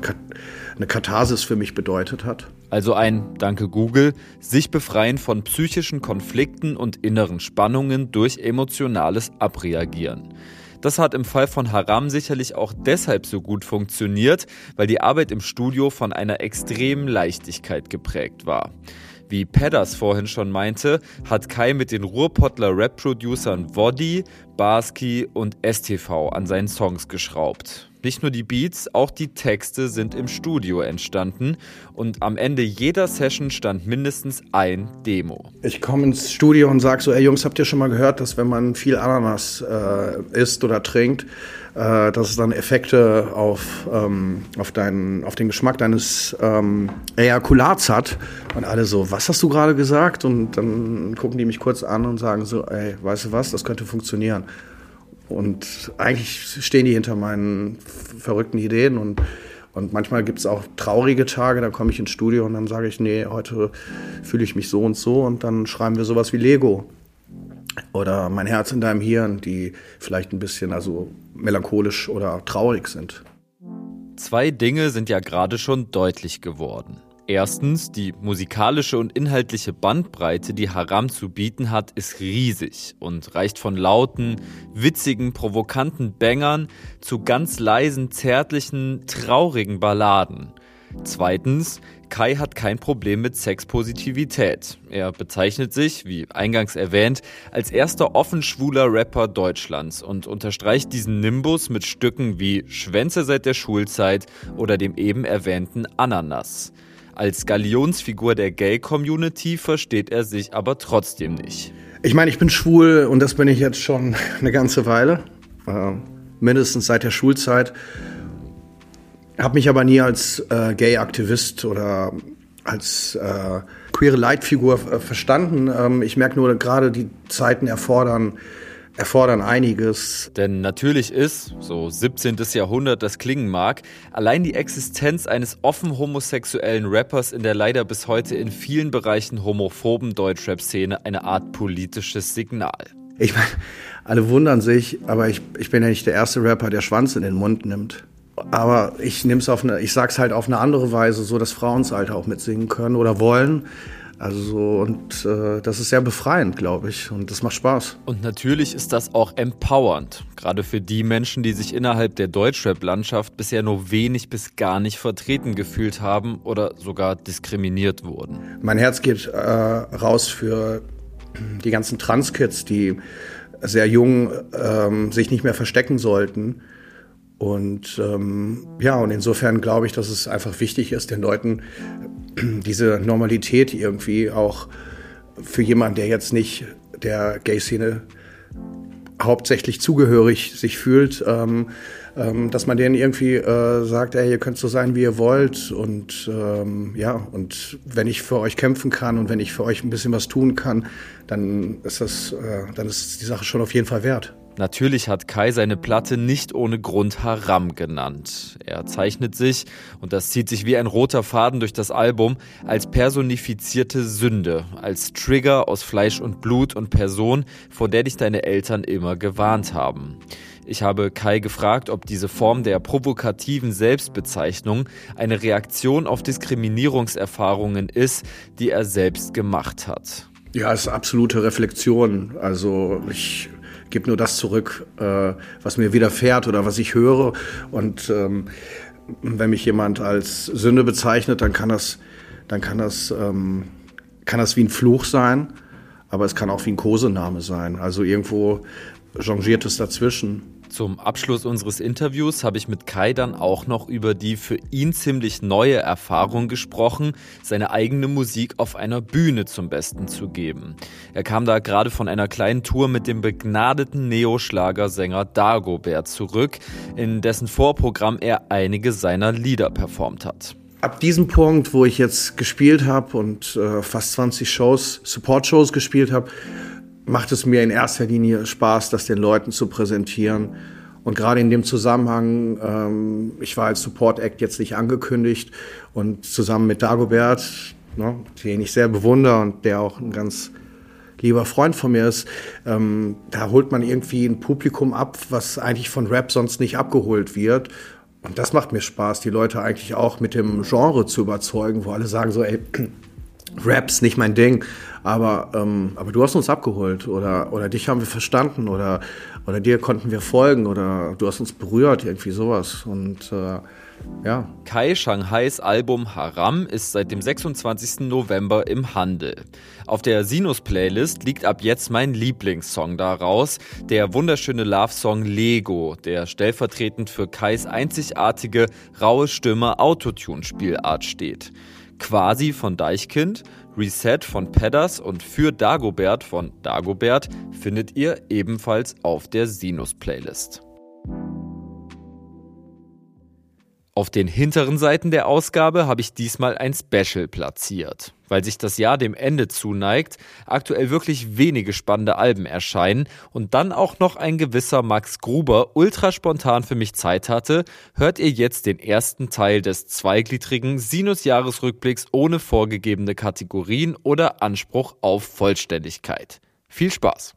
eine Katharsis für mich bedeutet hat. Also ein, danke Google, sich befreien von psychischen Konflikten und inneren Spannungen durch emotionales Abreagieren. Das hat im Fall von Haram sicherlich auch deshalb so gut funktioniert, weil die Arbeit im Studio von einer extremen Leichtigkeit geprägt war. Wie Pedders vorhin schon meinte, hat Kai mit den Ruhrpottler Rap-Producern Woddy, Barsky und STV an seinen Songs geschraubt. Nicht nur die Beats, auch die Texte sind im Studio entstanden und am Ende jeder Session stand mindestens ein Demo. Ich komme ins Studio und sage so, ey Jungs, habt ihr schon mal gehört, dass wenn man viel Ananas äh, isst oder trinkt, äh, dass es dann Effekte auf, ähm, auf, deinen, auf den Geschmack deines ähm, Ejakulats hat? Und alle so, was hast du gerade gesagt? Und dann gucken die mich kurz an und sagen so, ey, weißt du was, das könnte funktionieren. Und eigentlich stehen die hinter meinen verrückten Ideen und und manchmal gibt es auch traurige Tage, da komme ich ins Studio und dann sage ich, nee, heute fühle ich mich so und so und dann schreiben wir sowas wie Lego. Oder mein Herz in deinem Hirn, die vielleicht ein bisschen also melancholisch oder traurig sind. Zwei Dinge sind ja gerade schon deutlich geworden. Erstens, die musikalische und inhaltliche Bandbreite, die Haram zu bieten hat, ist riesig und reicht von lauten, witzigen, provokanten Bängern zu ganz leisen, zärtlichen, traurigen Balladen. Zweitens, Kai hat kein Problem mit Sexpositivität. Er bezeichnet sich, wie eingangs erwähnt, als erster offen schwuler Rapper Deutschlands und unterstreicht diesen Nimbus mit Stücken wie Schwänze seit der Schulzeit oder dem eben erwähnten Ananas. Als Galionsfigur der Gay-Community versteht er sich aber trotzdem nicht. Ich meine, ich bin schwul und das bin ich jetzt schon eine ganze Weile, äh, mindestens seit der Schulzeit. Habe mich aber nie als äh, Gay-Aktivist oder als äh, queere Leitfigur äh, verstanden. Ähm, ich merke nur, gerade die Zeiten erfordern erfordern einiges. Denn natürlich ist, so 17. Jahrhundert das klingen mag, allein die Existenz eines offen homosexuellen Rappers in der leider bis heute in vielen Bereichen homophoben Deutschrap-Szene eine Art politisches Signal. Ich meine, alle wundern sich, aber ich, ich bin ja nicht der erste Rapper, der Schwanz in den Mund nimmt. Aber ich nehme es auf eine, ich sag's halt auf eine andere Weise, so dass Frauen es halt auch mitsingen können oder wollen. Also so, und äh, das ist sehr befreiend, glaube ich. Und das macht Spaß. Und natürlich ist das auch empowernd. Gerade für die Menschen, die sich innerhalb der Deutschrap-Landschaft bisher nur wenig bis gar nicht vertreten gefühlt haben oder sogar diskriminiert wurden. Mein Herz geht äh, raus für die ganzen Trans-Kids, die sehr jung ähm, sich nicht mehr verstecken sollten. Und ähm, ja, und insofern glaube ich, dass es einfach wichtig ist, den Leuten diese Normalität irgendwie auch für jemanden, der jetzt nicht der Gay-Szene hauptsächlich zugehörig sich fühlt, ähm, ähm, dass man denen irgendwie äh, sagt, ey, ihr könnt so sein, wie ihr wollt und ähm, ja, und wenn ich für euch kämpfen kann und wenn ich für euch ein bisschen was tun kann, dann ist das, äh, dann ist die Sache schon auf jeden Fall wert. Natürlich hat Kai seine Platte nicht ohne Grund Haram genannt. Er zeichnet sich, und das zieht sich wie ein roter Faden durch das Album, als personifizierte Sünde, als Trigger aus Fleisch und Blut und Person, vor der dich deine Eltern immer gewarnt haben. Ich habe Kai gefragt, ob diese Form der provokativen Selbstbezeichnung eine Reaktion auf Diskriminierungserfahrungen ist, die er selbst gemacht hat. Ja, es ist absolute Reflexion. Also ich gebe nur das zurück, äh, was mir widerfährt oder was ich höre. Und ähm, wenn mich jemand als Sünde bezeichnet, dann kann das, dann kann das, ähm, kann das wie ein Fluch sein, aber es kann auch wie ein Kosename sein. Also irgendwo changiert es dazwischen. Zum Abschluss unseres Interviews habe ich mit Kai dann auch noch über die für ihn ziemlich neue Erfahrung gesprochen, seine eigene Musik auf einer Bühne zum Besten zu geben. Er kam da gerade von einer kleinen Tour mit dem begnadeten Neoschlagersänger Dagobert zurück, in dessen Vorprogramm er einige seiner Lieder performt hat. Ab diesem Punkt, wo ich jetzt gespielt habe und äh, fast 20 Shows, Support-Shows gespielt habe, macht es mir in erster Linie Spaß, das den Leuten zu präsentieren. Und gerade in dem Zusammenhang, ähm, ich war als Support Act jetzt nicht angekündigt und zusammen mit Dagobert, ne, den ich sehr bewundere und der auch ein ganz lieber Freund von mir ist, ähm, da holt man irgendwie ein Publikum ab, was eigentlich von Rap sonst nicht abgeholt wird. Und das macht mir Spaß, die Leute eigentlich auch mit dem Genre zu überzeugen, wo alle sagen so, ey, Raps nicht mein Ding, aber, ähm, aber du hast uns abgeholt oder, oder dich haben wir verstanden oder, oder dir konnten wir folgen oder du hast uns berührt, irgendwie sowas. Und äh, ja. Kai Shanghais Album Haram ist seit dem 26. November im Handel. Auf der Sinus-Playlist liegt ab jetzt mein Lieblingssong daraus, der wunderschöne Love-Song Lego, der stellvertretend für Kais einzigartige, raue Stimme Autotune-Spielart steht. Quasi von Deichkind, Reset von Pedders und für Dagobert von Dagobert findet ihr ebenfalls auf der Sinus-Playlist. Auf den hinteren Seiten der Ausgabe habe ich diesmal ein Special platziert. Weil sich das Jahr dem Ende zuneigt, aktuell wirklich wenige spannende Alben erscheinen und dann auch noch ein gewisser Max Gruber ultra spontan für mich Zeit hatte, hört ihr jetzt den ersten Teil des zweigliedrigen Sinus-Jahresrückblicks ohne vorgegebene Kategorien oder Anspruch auf Vollständigkeit. Viel Spaß!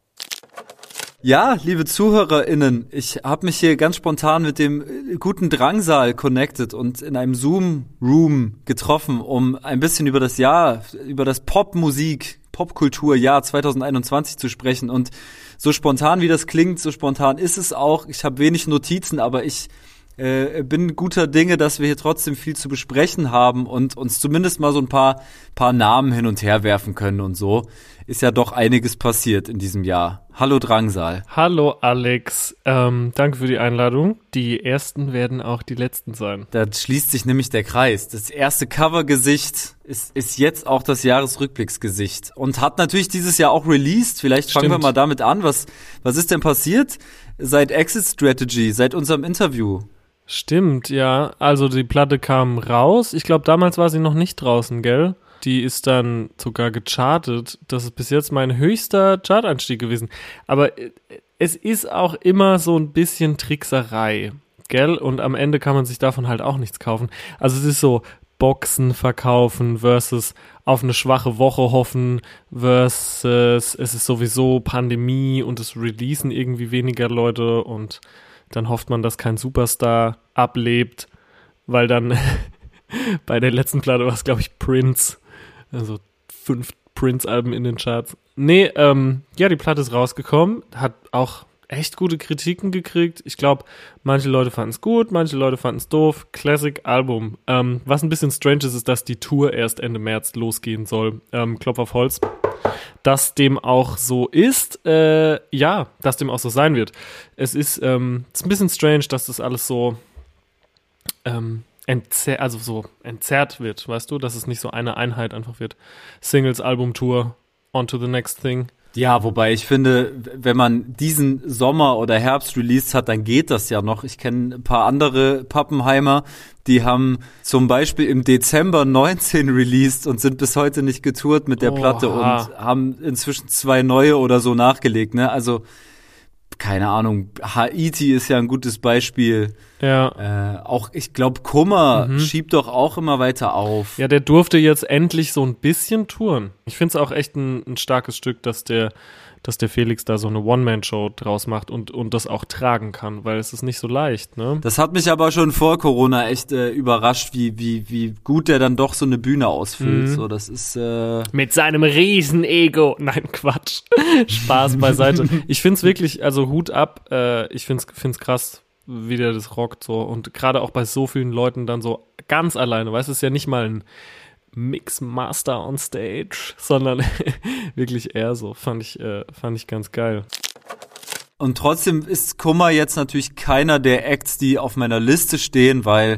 Ja, liebe ZuhörerInnen, ich habe mich hier ganz spontan mit dem äh, guten Drangsal connected und in einem Zoom-Room getroffen, um ein bisschen über das Jahr, über das Popmusik, Popkulturjahr 2021 zu sprechen. Und so spontan wie das klingt, so spontan ist es auch. Ich habe wenig Notizen, aber ich äh, bin guter Dinge, dass wir hier trotzdem viel zu besprechen haben und uns zumindest mal so ein paar, paar Namen hin und her werfen können und so ist ja doch einiges passiert in diesem Jahr. Hallo Drangsal. Hallo Alex. Ähm, danke für die Einladung. Die ersten werden auch die letzten sein. Da schließt sich nämlich der Kreis. Das erste Covergesicht ist, ist jetzt auch das Jahresrückblicksgesicht und hat natürlich dieses Jahr auch released. Vielleicht fangen wir mal damit an. Was, was ist denn passiert seit Exit Strategy, seit unserem Interview? Stimmt, ja. Also die Platte kam raus. Ich glaube, damals war sie noch nicht draußen, gell? Die ist dann sogar gechartet. Das ist bis jetzt mein höchster Chartanstieg gewesen. Aber äh, es ist auch immer so ein bisschen Trickserei, gell? Und am Ende kann man sich davon halt auch nichts kaufen. Also es ist so Boxen verkaufen versus auf eine schwache Woche hoffen versus es ist sowieso Pandemie und es releasen irgendwie weniger Leute und dann hofft man, dass kein Superstar ablebt, weil dann bei der letzten Platte war es, glaube ich, Prince also fünf Prince-Alben in den Charts. Nee, ähm, ja, die Platte ist rausgekommen, hat auch echt gute Kritiken gekriegt. Ich glaube, manche Leute fanden es gut, manche Leute fanden es doof. Classic-Album. Ähm, was ein bisschen strange ist, ist, dass die Tour erst Ende März losgehen soll. Ähm, Klopf auf Holz. Dass dem auch so ist, äh, ja, dass dem auch so sein wird. Es ist, ähm, ist ein bisschen strange, dass das alles so ähm, entzer also so entzerrt wird, weißt du, dass es nicht so eine Einheit einfach wird. Singles, Album, Tour, on to the next thing. Ja, wobei ich finde, wenn man diesen Sommer oder Herbst released hat, dann geht das ja noch. Ich kenne ein paar andere Pappenheimer, die haben zum Beispiel im Dezember 19 released und sind bis heute nicht getourt mit der Oha. Platte und haben inzwischen zwei neue oder so nachgelegt. Ne? Also keine Ahnung, Haiti ist ja ein gutes Beispiel. Ja. Äh, auch, ich glaube, Kummer mhm. schiebt doch auch immer weiter auf. Ja, der durfte jetzt endlich so ein bisschen touren. Ich finde es auch echt ein, ein starkes Stück, dass der dass der Felix da so eine One-Man-Show draus macht und, und das auch tragen kann, weil es ist nicht so leicht, ne? Das hat mich aber schon vor Corona echt äh, überrascht, wie, wie, wie gut der dann doch so eine Bühne ausfüllt. Mhm. So, das ist äh Mit seinem Riesen-Ego. Nein, Quatsch. Spaß beiseite. ich find's wirklich, also Hut ab, äh, ich find's, find's krass, wie der das rockt so. Und gerade auch bei so vielen Leuten dann so ganz alleine, weißt du, ist ja nicht mal ein Mixmaster on Stage, sondern wirklich eher so. Fand ich, äh, fand ich ganz geil. Und trotzdem ist Kummer jetzt natürlich keiner der Acts, die auf meiner Liste stehen, weil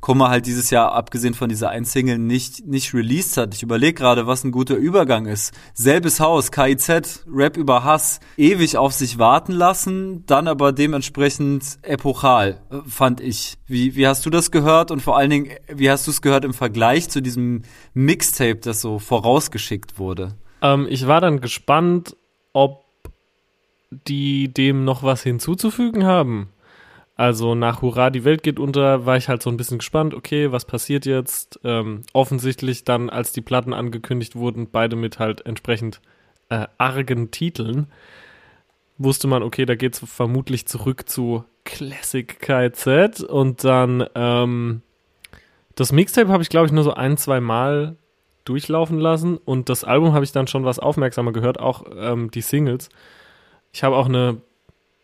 Kummer halt dieses Jahr, abgesehen von dieser einen Single, nicht, nicht released hat. Ich überlege gerade, was ein guter Übergang ist. Selbes Haus, KIZ, Rap über Hass, ewig auf sich warten lassen, dann aber dementsprechend epochal, fand ich. Wie, wie hast du das gehört und vor allen Dingen, wie hast du es gehört im Vergleich zu diesem Mixtape, das so vorausgeschickt wurde? Ähm, ich war dann gespannt, ob die dem noch was hinzuzufügen haben. Also nach Hurra, die Welt geht unter, war ich halt so ein bisschen gespannt, okay, was passiert jetzt? Ähm, offensichtlich dann, als die Platten angekündigt wurden, beide mit halt entsprechend äh, argen Titeln, wusste man, okay, da geht's vermutlich zurück zu Classic KZ und dann ähm, das Mixtape habe ich, glaube ich, nur so ein, zwei Mal durchlaufen lassen und das Album habe ich dann schon was aufmerksamer gehört, auch ähm, die Singles. Ich habe auch eine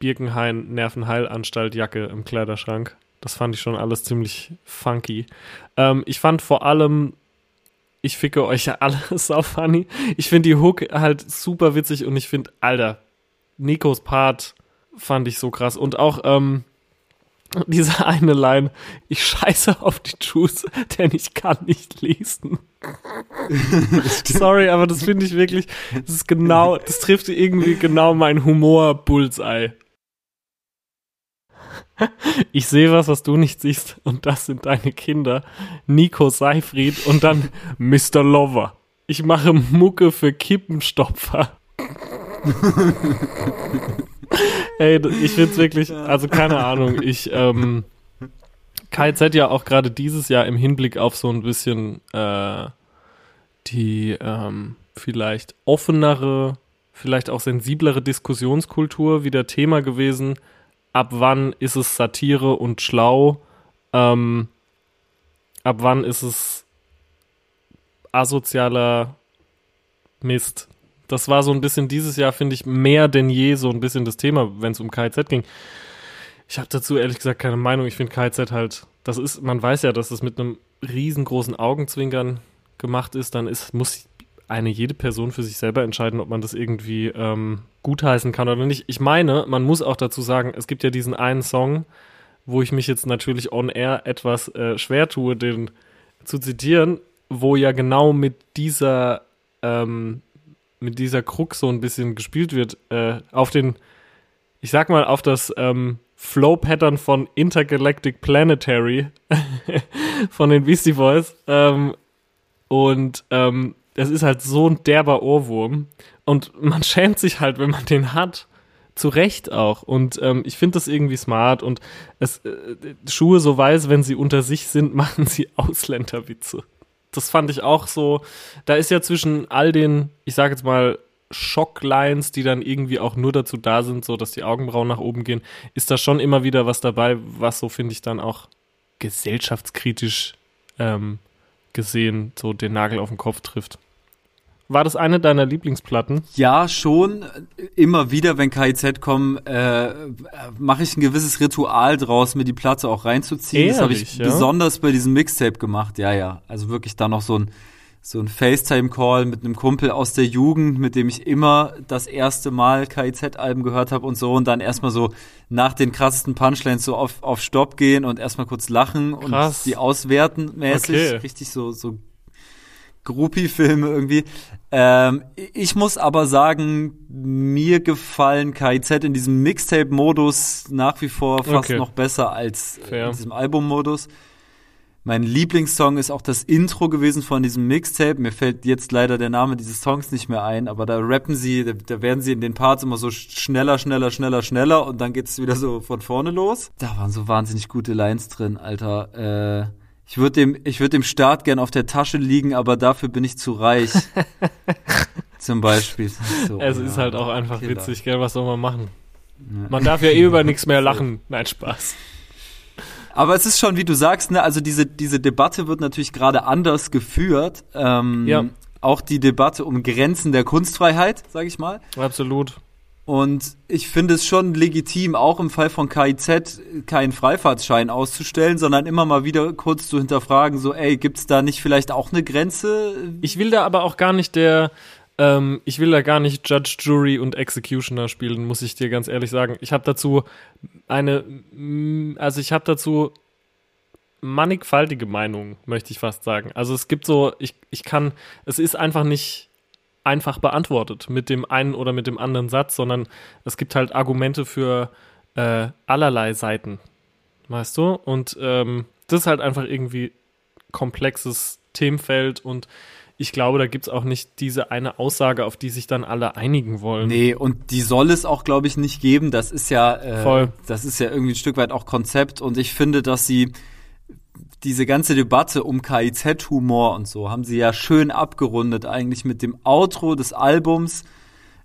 Birkenhain Nervenheilanstalt Jacke im Kleiderschrank. Das fand ich schon alles ziemlich funky. Ähm, ich fand vor allem ich ficke euch ja alle sau funny. Ich finde die Hook halt super witzig und ich finde, Alter, Nikos Part fand ich so krass. Und auch ähm, diese eine Line, ich scheiße auf die Juice, denn ich kann nicht lesen. Sorry, aber das finde ich wirklich, das ist genau, das trifft irgendwie genau mein Humor-Bullseye. Ich sehe was, was du nicht siehst, und das sind deine Kinder. Nico Seifried und dann Mr. Lover. Ich mache Mucke für Kippenstopfer. Ey, ich find's wirklich, also keine Ahnung, ich, ähm, KZ ja auch gerade dieses Jahr im Hinblick auf so ein bisschen äh, die ähm, vielleicht offenere, vielleicht auch sensiblere Diskussionskultur wieder Thema gewesen ab wann ist es Satire und schlau, ähm, ab wann ist es asozialer Mist. Das war so ein bisschen dieses Jahr, finde ich, mehr denn je so ein bisschen das Thema, wenn es um KZ ging. Ich habe dazu ehrlich gesagt keine Meinung. Ich finde KZ halt, das ist, man weiß ja, dass es mit einem riesengroßen Augenzwinkern gemacht ist, dann ist, muss eine jede Person für sich selber entscheiden, ob man das irgendwie ähm, gutheißen kann oder nicht. Ich meine, man muss auch dazu sagen, es gibt ja diesen einen Song, wo ich mich jetzt natürlich on air etwas äh, schwer tue, den zu zitieren, wo ja genau mit dieser ähm, mit dieser Krux so ein bisschen gespielt wird, äh, auf den, ich sag mal, auf das ähm, Flow-Pattern von Intergalactic Planetary von den Beastie Boys. Ähm, und ähm, das ist halt so ein derber Ohrwurm. Und man schämt sich halt, wenn man den hat. Zu Recht auch. Und ähm, ich finde das irgendwie smart. Und es, äh, Schuhe so weiß, wenn sie unter sich sind, machen sie Ausländerwitze. Das fand ich auch so. Da ist ja zwischen all den, ich sage jetzt mal, Schocklines, die dann irgendwie auch nur dazu da sind, so dass die Augenbrauen nach oben gehen, ist da schon immer wieder was dabei, was so finde ich dann auch gesellschaftskritisch ähm, gesehen so den Nagel auf den Kopf trifft. War das eine deiner Lieblingsplatten? Ja, schon. Immer wieder, wenn KIZ kommen, äh, mache ich ein gewisses Ritual draus, mir die Platte auch reinzuziehen. Ehrlich, das habe ich ja? besonders bei diesem Mixtape gemacht. Ja, ja. Also wirklich da noch so ein so ein FaceTime-Call mit einem Kumpel aus der Jugend, mit dem ich immer das erste Mal KIZ-Alben gehört habe und so und dann erstmal so nach den krassesten Punchlines so auf, auf Stopp gehen und erstmal kurz lachen Krass. und die auswerten mäßig. Okay. Richtig so, so Groupie-Filme irgendwie. Ähm, ich muss aber sagen, mir gefallen KIZ in diesem Mixtape-Modus nach wie vor fast okay. noch besser als Fair. in diesem Album-Modus. Mein Lieblingssong ist auch das Intro gewesen von diesem Mixtape. Mir fällt jetzt leider der Name dieses Songs nicht mehr ein, aber da rappen sie, da, da werden sie in den Parts immer so schneller, schneller, schneller, schneller und dann geht es wieder so von vorne los. Da waren so wahnsinnig gute Lines drin, Alter. Äh, ich würde dem, ich würde dem Staat gern auf der Tasche liegen, aber dafür bin ich zu reich. Zum Beispiel. So, es ja, ist halt auch einfach Killer. witzig, gell? Was soll man machen? Ja. Man darf ja eh über nichts mehr lachen. Nein, Spaß. Aber es ist schon, wie du sagst, ne, also diese, diese Debatte wird natürlich gerade anders geführt. Ähm, ja. Auch die Debatte um Grenzen der Kunstfreiheit, sage ich mal. Absolut. Und ich finde es schon legitim, auch im Fall von KIZ keinen Freifahrtsschein auszustellen, sondern immer mal wieder kurz zu hinterfragen, so, ey, gibt's da nicht vielleicht auch eine Grenze? Ich will da aber auch gar nicht der, ähm, ich will da gar nicht Judge, Jury und Executioner spielen, muss ich dir ganz ehrlich sagen. Ich habe dazu eine, also ich habe dazu mannigfaltige Meinungen, möchte ich fast sagen. Also es gibt so, ich, ich kann, es ist einfach nicht einfach beantwortet mit dem einen oder mit dem anderen Satz, sondern es gibt halt Argumente für äh, allerlei Seiten, weißt du? Und ähm, das ist halt einfach irgendwie komplexes Themenfeld und ich glaube, da gibt es auch nicht diese eine Aussage, auf die sich dann alle einigen wollen. Nee, und die soll es auch, glaube ich, nicht geben. Das ist ja, äh, Voll. das ist ja irgendwie ein Stück weit auch Konzept. Und ich finde, dass sie diese ganze Debatte um KIZ-Humor und so haben sie ja schön abgerundet, eigentlich mit dem Outro des Albums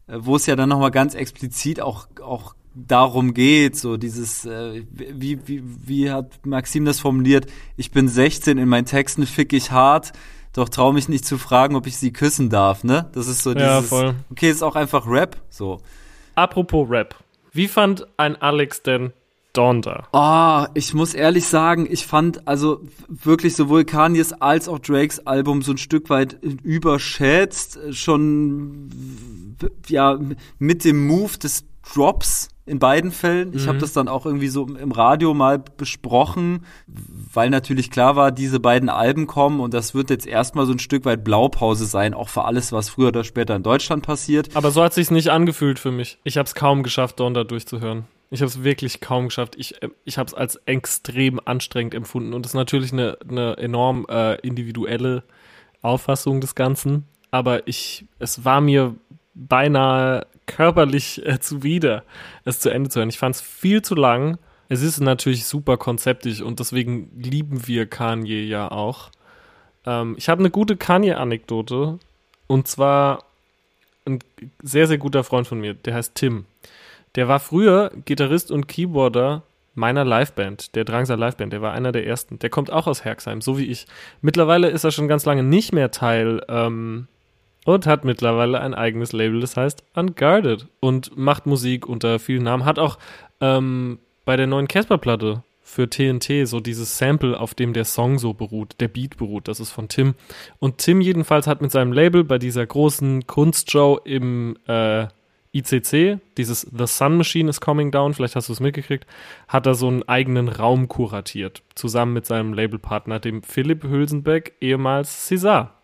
äh, wo es ja dann nochmal ganz explizit auch, auch darum geht, so dieses, äh, wie, wie, wie hat Maxim das formuliert? Ich bin 16, in meinen Texten fick ich hart, doch traue mich nicht zu fragen, ob ich sie küssen darf, ne? Das ist so dieses, Ja, voll. okay, ist auch einfach Rap, so. Apropos Rap. Wie fand ein Alex denn Donda? Ah, ich muss ehrlich sagen, ich fand also wirklich sowohl Kanyes als auch Drakes Album so ein Stück weit überschätzt, schon ja mit dem Move des Drops in beiden Fällen. Ich Mhm. habe das dann auch irgendwie so im Radio mal besprochen, weil natürlich klar war, diese beiden Alben kommen und das wird jetzt erstmal so ein Stück weit Blaupause sein, auch für alles, was früher oder später in Deutschland passiert. Aber so hat sich's nicht angefühlt für mich. Ich habe es kaum geschafft, Donda durchzuhören. Ich habe es wirklich kaum geschafft. Ich, äh, ich habe es als extrem anstrengend empfunden und es ist natürlich eine, eine enorm äh, individuelle Auffassung des Ganzen. Aber ich, es war mir beinahe körperlich äh, zuwider, es zu Ende zu hören. Ich fand es viel zu lang. Es ist natürlich super konzeptig und deswegen lieben wir Kanye ja auch. Ähm, ich habe eine gute Kanye-Anekdote und zwar ein sehr, sehr guter Freund von mir, der heißt Tim. Der war früher Gitarrist und Keyboarder meiner Liveband, der Drangsal Liveband, der war einer der ersten. Der kommt auch aus Herxheim, so wie ich. Mittlerweile ist er schon ganz lange nicht mehr Teil ähm, und hat mittlerweile ein eigenes Label, das heißt Unguarded und macht Musik unter vielen Namen. Hat auch ähm, bei der neuen Casper-Platte für TNT so dieses Sample, auf dem der Song so beruht, der Beat beruht, das ist von Tim. Und Tim jedenfalls hat mit seinem Label bei dieser großen Kunstshow im äh, ICC, dieses The Sun Machine is Coming Down, vielleicht hast du es mitgekriegt, hat er so einen eigenen Raum kuratiert, zusammen mit seinem Labelpartner, dem Philipp Hülsenbeck, ehemals César.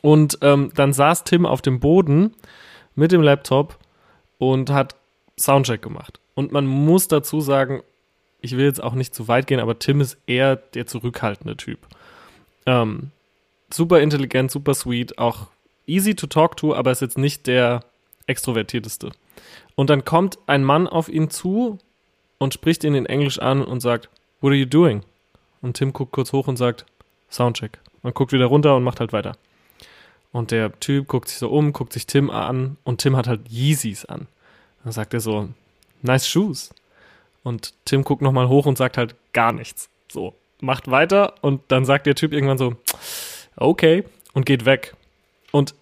Und ähm, dann saß Tim auf dem Boden mit dem Laptop und hat Soundcheck gemacht. Und man muss dazu sagen, ich will jetzt auch nicht zu weit gehen, aber Tim ist eher der zurückhaltende Typ. Ähm, super intelligent, super sweet, auch easy to talk to, aber ist jetzt nicht der extrovertierteste. Und dann kommt ein Mann auf ihn zu und spricht ihn in Englisch an und sagt, What are you doing? Und Tim guckt kurz hoch und sagt, Soundcheck. Man guckt wieder runter und macht halt weiter. Und der Typ guckt sich so um, guckt sich Tim an und Tim hat halt Yeezys an. Dann sagt er so, nice shoes. Und Tim guckt nochmal hoch und sagt halt gar nichts. So, macht weiter und dann sagt der Typ irgendwann so, okay, und geht weg. Und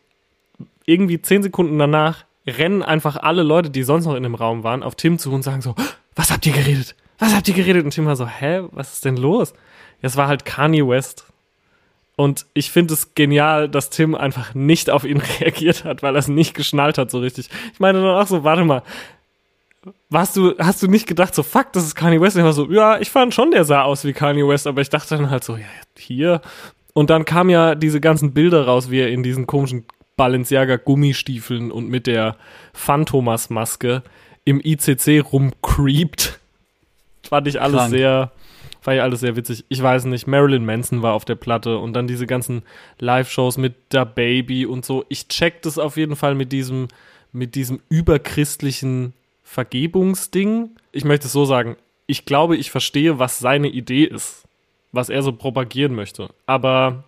irgendwie zehn Sekunden danach rennen einfach alle Leute, die sonst noch in dem Raum waren, auf Tim zu und sagen so, was habt ihr geredet? Was habt ihr geredet? Und Tim war so, hä, was ist denn los? Es war halt Kanye West. Und ich finde es genial, dass Tim einfach nicht auf ihn reagiert hat, weil er es nicht geschnallt hat so richtig. Ich meine dann auch so, warte mal, warst du, hast du nicht gedacht, so fuck, das ist Kanye West? Und ich war so, ja, ich fand schon, der sah aus wie Kanye West, aber ich dachte dann halt so, ja, hier. Und dann kamen ja diese ganzen Bilder raus, wie er in diesen komischen Balenciaga Gummistiefeln und mit der Phantomas Maske im ICC rumcreept. Fand ich alles Krank. sehr, fand ich alles sehr witzig. Ich weiß nicht, Marilyn Manson war auf der Platte und dann diese ganzen Live-Shows mit Da Baby und so. Ich check das auf jeden Fall mit diesem, mit diesem überchristlichen Vergebungsding. Ich möchte es so sagen. Ich glaube, ich verstehe, was seine Idee ist, was er so propagieren möchte. Aber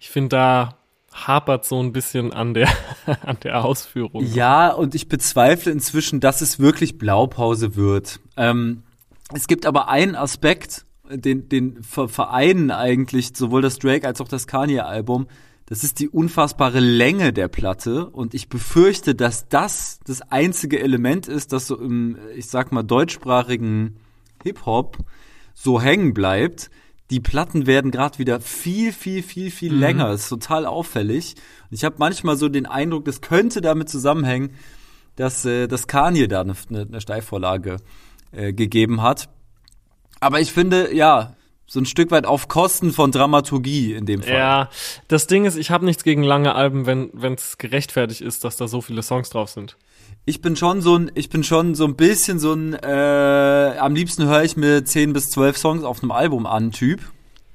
ich finde, da hapert so ein bisschen an der, an der Ausführung. Ja, und ich bezweifle inzwischen, dass es wirklich Blaupause wird. Ähm, es gibt aber einen Aspekt, den, den ver vereinen eigentlich sowohl das Drake als auch das Kanye-Album. Das ist die unfassbare Länge der Platte. Und ich befürchte, dass das das einzige Element ist, das so im, ich sag mal, deutschsprachigen Hip-Hop so hängen bleibt. Die Platten werden gerade wieder viel, viel, viel, viel Mhm. länger. Das ist total auffällig. Und ich habe manchmal so den Eindruck, das könnte damit zusammenhängen, dass, äh, dass Kanye da eine, eine, eine Steilvorlage äh, gegeben hat. Aber ich finde, ja, so ein Stück weit auf Kosten von Dramaturgie in dem Fall. Ja, das Ding ist, ich habe nichts gegen lange Alben, wenn es gerechtfertigt ist, dass da so viele Songs drauf sind. Ich bin schon so ein, ich bin schon so ein bisschen so ein, äh, am liebsten höre ich mir 10 bis 12 Songs auf einem Album an, Typ.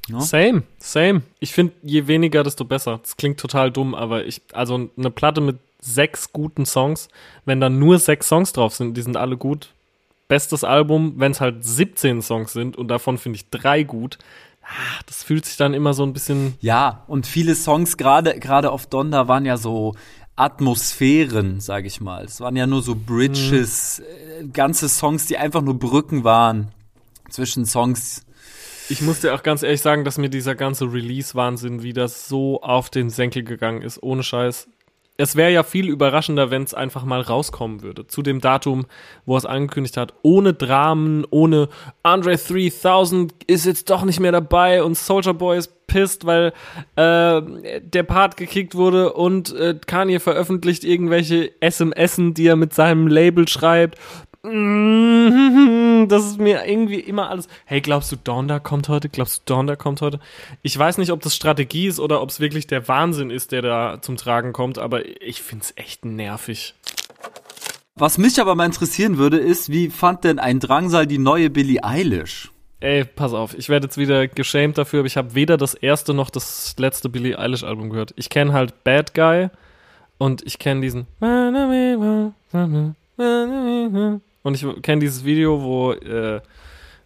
Ja. Same, same. Ich finde, je weniger, desto besser. Das klingt total dumm, aber ich, also eine Platte mit sechs guten Songs, wenn da nur sechs Songs drauf sind, die sind alle gut. Bestes Album, wenn es halt 17 Songs sind und davon finde ich drei gut. Ah, das fühlt sich dann immer so ein bisschen. Ja, und viele Songs, gerade gerade auf Donda, waren ja so Atmosphären, sage ich mal. Es waren ja nur so Bridges, äh, ganze Songs, die einfach nur Brücken waren zwischen Songs. Ich muss dir auch ganz ehrlich sagen, dass mir dieser ganze Release-Wahnsinn wieder so auf den Senkel gegangen ist, ohne Scheiß. Es wäre ja viel überraschender, wenn es einfach mal rauskommen würde. Zu dem Datum, wo er es angekündigt hat. Ohne Dramen, ohne Andre 3000 ist jetzt doch nicht mehr dabei und Soldier Boy ist pisst, weil äh, der Part gekickt wurde und äh, Kanye veröffentlicht irgendwelche SMSen, die er mit seinem Label schreibt. Das ist mir irgendwie immer alles. Hey, glaubst du, Donda kommt heute? Glaubst du, Donda kommt heute? Ich weiß nicht, ob das Strategie ist oder ob es wirklich der Wahnsinn ist, der da zum Tragen kommt, aber ich find's echt nervig. Was mich aber mal interessieren würde, ist, wie fand denn ein Drangsal die neue Billie Eilish? Ey, pass auf, ich werde jetzt wieder geschämt dafür, aber ich habe weder das erste noch das letzte Billie Eilish Album gehört. Ich kenne halt Bad Guy und ich kenne diesen und ich kenne dieses Video, wo äh,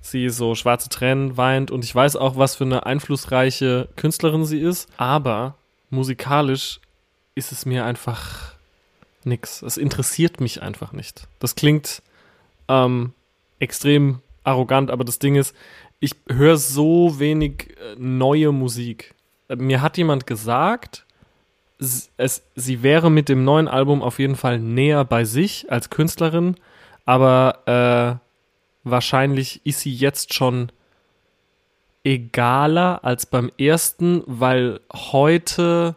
sie so schwarze Tränen weint und ich weiß auch, was für eine einflussreiche Künstlerin sie ist, aber musikalisch ist es mir einfach nix. Es interessiert mich einfach nicht. Das klingt ähm, extrem arrogant, aber das Ding ist, ich höre so wenig äh, neue Musik. Mir hat jemand gesagt, es, sie wäre mit dem neuen Album auf jeden Fall näher bei sich als Künstlerin, aber äh, wahrscheinlich ist sie jetzt schon egaler als beim ersten, weil heute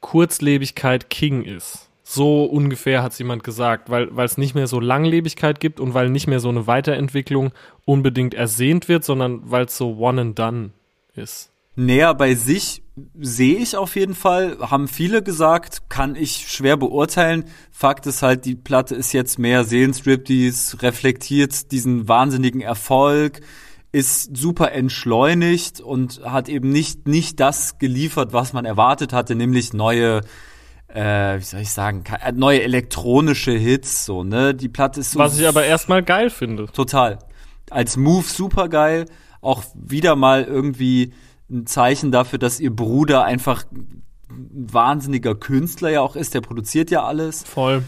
Kurzlebigkeit King ist. So ungefähr hat es jemand gesagt, weil es nicht mehr so Langlebigkeit gibt und weil nicht mehr so eine Weiterentwicklung unbedingt ersehnt wird, sondern weil es so one and done ist. Näher bei sich sehe ich auf jeden Fall, haben viele gesagt, kann ich schwer beurteilen. Fakt ist halt, die Platte ist jetzt mehr Seelenstriptease, reflektiert diesen wahnsinnigen Erfolg, ist super entschleunigt und hat eben nicht, nicht das geliefert, was man erwartet hatte, nämlich neue, äh, wie soll ich sagen, äh, neue elektronische Hits, so, ne? Die Platte ist so. Was ich aber erstmal geil finde. Total. Als Move super geil. Auch wieder mal irgendwie ein Zeichen dafür, dass ihr Bruder einfach ein wahnsinniger Künstler ja auch ist. Der produziert ja alles. Voll.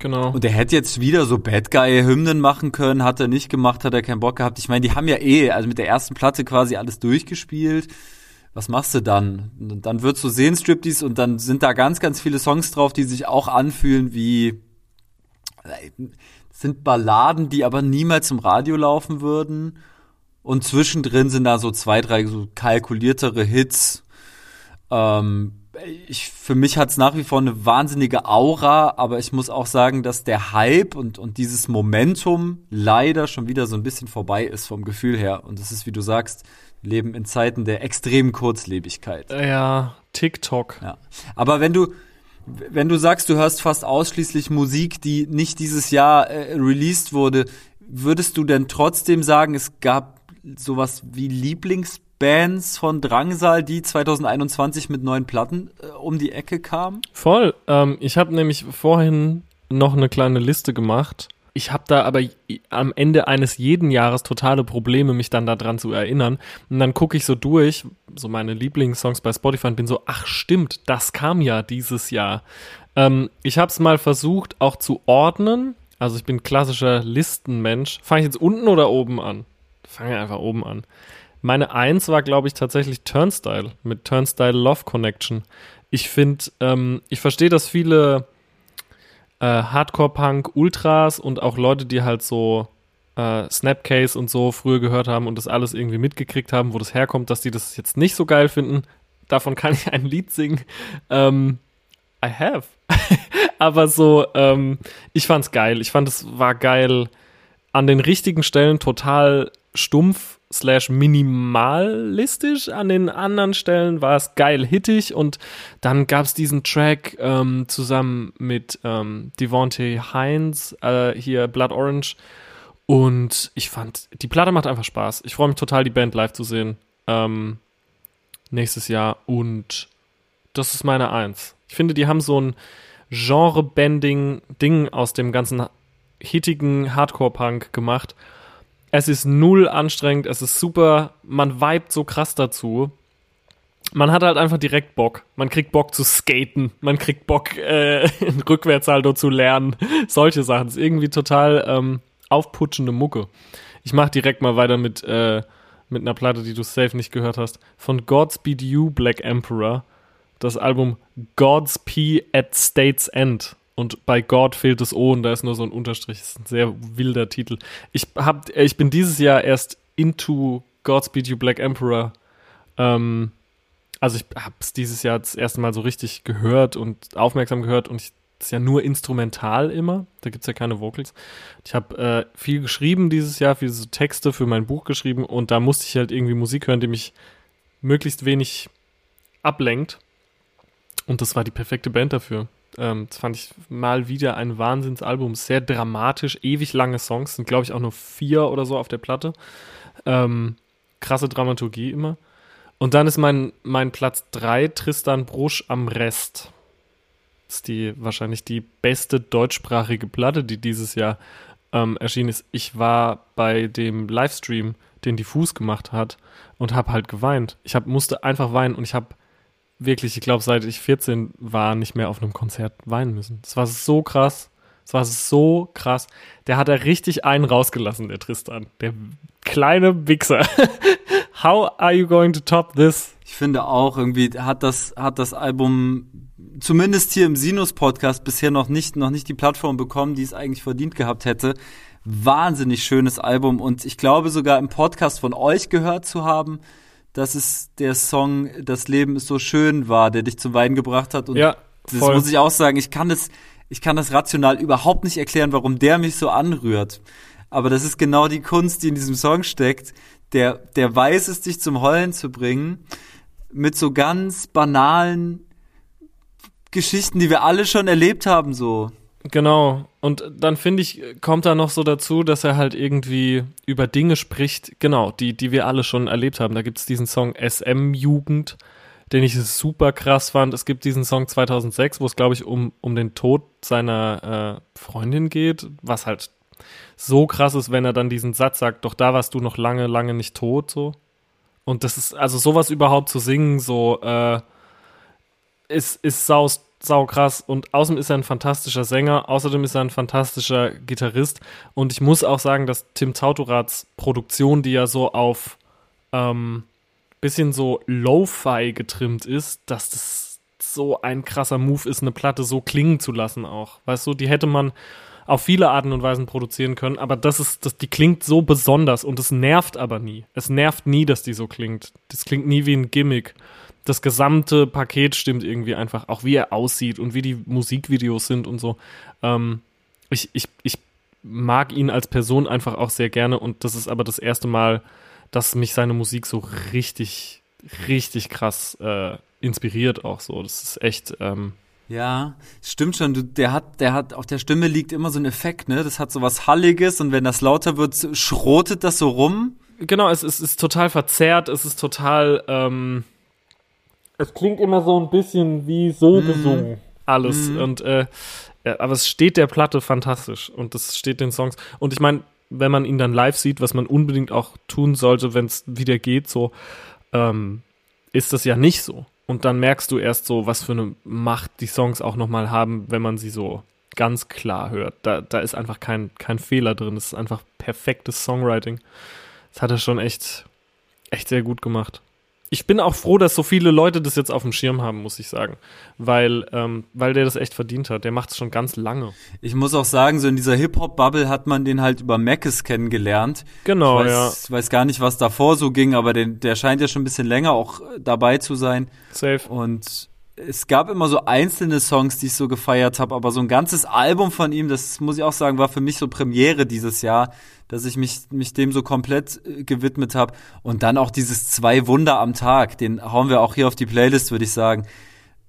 Genau. Und er hätte jetzt wieder so Bad Guy-Hymnen machen können, hat er nicht gemacht, hat er keinen Bock gehabt. Ich meine, die haben ja eh, also mit der ersten Platte quasi alles durchgespielt. Was machst du dann? Und dann wird so sehen Striptease und dann sind da ganz, ganz viele Songs drauf, die sich auch anfühlen wie sind Balladen, die aber niemals zum Radio laufen würden. Und zwischendrin sind da so zwei, drei so kalkuliertere Hits. Ähm, ich, für mich hat es nach wie vor eine wahnsinnige Aura, aber ich muss auch sagen, dass der Hype und, und dieses Momentum leider schon wieder so ein bisschen vorbei ist vom Gefühl her. Und das ist, wie du sagst, wir leben in Zeiten der extremen Kurzlebigkeit. Ja, TikTok. Ja. Aber wenn du, wenn du sagst, du hörst fast ausschließlich Musik, die nicht dieses Jahr äh, released wurde, würdest du denn trotzdem sagen, es gab sowas wie Lieblingsbands von Drangsal, die 2021 mit neuen Platten äh, um die Ecke kamen? Voll. Ähm, ich habe nämlich vorhin noch eine kleine Liste gemacht. Ich habe da aber am Ende eines jeden Jahres totale Probleme, mich dann daran zu erinnern. Und dann gucke ich so durch, so meine Lieblingssongs bei Spotify und bin so, ach stimmt, das kam ja dieses Jahr. Ähm, ich habe es mal versucht auch zu ordnen. Also ich bin klassischer Listenmensch. Fange ich jetzt unten oder oben an? Fange einfach oben an. Meine Eins war, glaube ich, tatsächlich Turnstyle mit Turnstyle Love Connection. Ich finde, ähm, ich verstehe, dass viele äh, Hardcore-Punk-Ultras und auch Leute, die halt so äh, Snapcase und so früher gehört haben und das alles irgendwie mitgekriegt haben, wo das herkommt, dass die das jetzt nicht so geil finden. Davon kann ich ein Lied singen. Ähm, I have. Aber so, ähm, ich fand's geil. Ich fand es war geil an den richtigen Stellen total stumpf slash minimalistisch. An den anderen Stellen war es geil hittig und dann gab es diesen Track ähm, zusammen mit ähm, Devontae Hines, äh, hier Blood Orange. Und ich fand, die Platte macht einfach Spaß. Ich freue mich total, die Band live zu sehen. Ähm, nächstes Jahr. Und das ist meine Eins. Ich finde, die haben so ein Genre-Bending-Ding aus dem ganzen hittigen Hardcore-Punk gemacht es ist null anstrengend, es ist super, man vibet so krass dazu. man hat halt einfach direkt Bock. Man kriegt Bock zu skaten. Man kriegt Bock, äh, Rückwärtssaldo zu lernen. Solche Sachen. Das ist irgendwie total ähm, aufputschende Mucke. Ich mach direkt mal weiter mit, äh, mit einer Platte, die du safe nicht gehört hast. Von Godspeed You, Black Emperor. Das Album Godspeed at State's End. Und bei God fehlt das O und da ist nur so ein Unterstrich. Das ist ein sehr wilder Titel. Ich, hab, ich bin dieses Jahr erst into Godspeed You Black Emperor ähm, also ich habe es dieses Jahr das erste Mal so richtig gehört und aufmerksam gehört und ich ist ja nur instrumental immer, da gibt es ja keine Vocals. Ich habe äh, viel geschrieben dieses Jahr, viele so Texte für mein Buch geschrieben und da musste ich halt irgendwie Musik hören, die mich möglichst wenig ablenkt. Und das war die perfekte Band dafür. Ähm, das fand ich mal wieder ein Wahnsinnsalbum. Sehr dramatisch, ewig lange Songs, sind glaube ich auch nur vier oder so auf der Platte. Ähm, krasse Dramaturgie immer. Und dann ist mein, mein Platz 3 Tristan Brusch am Rest. Das ist die wahrscheinlich die beste deutschsprachige Platte, die dieses Jahr ähm, erschienen ist. Ich war bei dem Livestream, den Diffus gemacht hat, und habe halt geweint. Ich hab, musste einfach weinen und ich habe wirklich, ich glaube, seit ich 14 war, nicht mehr auf einem Konzert weinen müssen. Das war so krass. Das war so krass. Der hat da richtig einen rausgelassen, der Tristan. Der kleine Wichser. How are you going to top this? Ich finde auch irgendwie hat das hat das Album zumindest hier im Sinus Podcast bisher noch nicht noch nicht die Plattform bekommen, die es eigentlich verdient gehabt hätte. Wahnsinnig schönes Album und ich glaube sogar im Podcast von euch gehört zu haben, dass es der Song Das Leben ist so schön war, der dich zum Weinen gebracht hat und ja, das muss ich auch sagen, ich kann das ich kann das rational überhaupt nicht erklären, warum der mich so anrührt. Aber das ist genau die Kunst, die in diesem Song steckt. Der, der weiß es, dich zum Heulen zu bringen, mit so ganz banalen Geschichten, die wir alle schon erlebt haben, so. Genau. Und dann finde ich, kommt da noch so dazu, dass er halt irgendwie über Dinge spricht, genau, die, die wir alle schon erlebt haben. Da gibt es diesen Song SM-Jugend, den ich super krass fand. Es gibt diesen Song 2006, wo es, glaube ich, um, um den Tod seiner äh, Freundin geht, was halt so krass ist, wenn er dann diesen Satz sagt, doch da warst du noch lange, lange nicht tot, so. Und das ist, also sowas überhaupt zu singen, so, äh, ist, ist sau, sau krass. Und außerdem ist er ein fantastischer Sänger, außerdem ist er ein fantastischer Gitarrist. Und ich muss auch sagen, dass Tim Tautorats Produktion, die ja so auf ähm, bisschen so Lo-Fi getrimmt ist, dass das so ein krasser Move ist, eine Platte so klingen zu lassen auch. Weißt du, die hätte man auf viele Arten und Weisen produzieren können, aber das ist, das, die klingt so besonders und es nervt aber nie. Es nervt nie, dass die so klingt. Das klingt nie wie ein Gimmick. Das gesamte Paket stimmt irgendwie einfach, auch wie er aussieht und wie die Musikvideos sind und so. Ähm, ich, ich, ich mag ihn als Person einfach auch sehr gerne und das ist aber das erste Mal, dass mich seine Musik so richtig, richtig krass äh, inspiriert auch so. Das ist echt, ähm, ja, stimmt schon. Du, der hat, der hat, auf der Stimme liegt immer so ein Effekt, ne? Das hat so was Halliges und wenn das lauter wird, schrotet das so rum. Genau, es, es ist total verzerrt, es ist total, ähm, es klingt immer so ein bisschen wie so mm. gesungen, alles. Mm. Und, äh, ja, aber es steht der Platte fantastisch und es steht den Songs. Und ich meine, wenn man ihn dann live sieht, was man unbedingt auch tun sollte, wenn es wieder geht, so, ähm, ist das ja nicht so. Und dann merkst du erst so, was für eine Macht die Songs auch nochmal haben, wenn man sie so ganz klar hört. Da, da ist einfach kein, kein Fehler drin. Das ist einfach perfektes Songwriting. Das hat er schon echt, echt sehr gut gemacht ich bin auch froh, dass so viele Leute das jetzt auf dem Schirm haben, muss ich sagen. Weil, ähm, weil der das echt verdient hat. Der macht es schon ganz lange. Ich muss auch sagen, so in dieser Hip-Hop-Bubble hat man den halt über Mackes kennengelernt. Genau, ich weiß, ja. Ich weiß gar nicht, was davor so ging, aber den, der scheint ja schon ein bisschen länger auch dabei zu sein. Safe. Und es gab immer so einzelne Songs, die ich so gefeiert habe, aber so ein ganzes Album von ihm, das muss ich auch sagen, war für mich so Premiere dieses Jahr, dass ich mich, mich dem so komplett äh, gewidmet habe. Und dann auch dieses zwei Wunder am Tag, den hauen wir auch hier auf die Playlist, würde ich sagen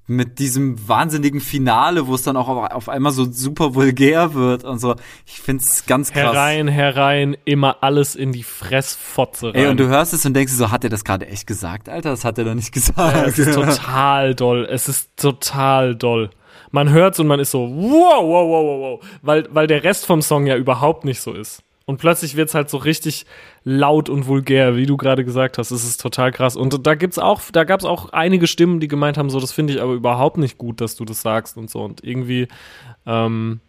mit diesem wahnsinnigen Finale, wo es dann auch auf einmal so super vulgär wird und so. Ich find's ganz krass. Herein, herein, immer alles in die Fressfotze rein. Ey, und du hörst es und denkst so, hat er das gerade echt gesagt, Alter? Das hat er doch nicht gesagt. Ja, es ist total doll. Es ist total doll. Man hört's und man ist so, wow, wow, wow, wow, wow. Weil, weil der Rest vom Song ja überhaupt nicht so ist. Und plötzlich wird's halt so richtig laut und vulgär, wie du gerade gesagt hast. Das ist total krass. Und da gibt's auch, da gab's auch einige Stimmen, die gemeint haben, so, das finde ich aber überhaupt nicht gut, dass du das sagst und so. Und irgendwie, ähm,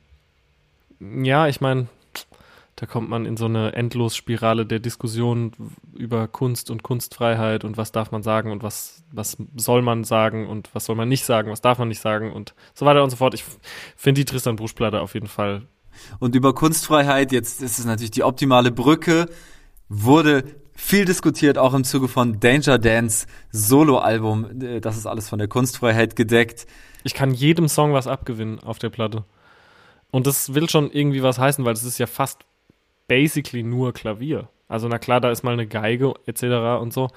ja, ich meine, da kommt man in so eine Endlosspirale der Diskussion über Kunst und Kunstfreiheit und was darf man sagen und was, was soll man sagen und was soll man nicht sagen, was darf man nicht sagen und so weiter und so fort. Ich finde die Tristan Busch-Platte auf jeden Fall Und über Kunstfreiheit, jetzt ist es natürlich die optimale Brücke, wurde viel diskutiert, auch im Zuge von Danger Dance Soloalbum. Äh, Das ist alles von der Kunstfreiheit gedeckt. Ich kann jedem Song was abgewinnen auf der Platte. Und das will schon irgendwie was heißen, weil es ist ja fast basically nur Klavier. Also na klar, da ist mal eine Geige etc. und so.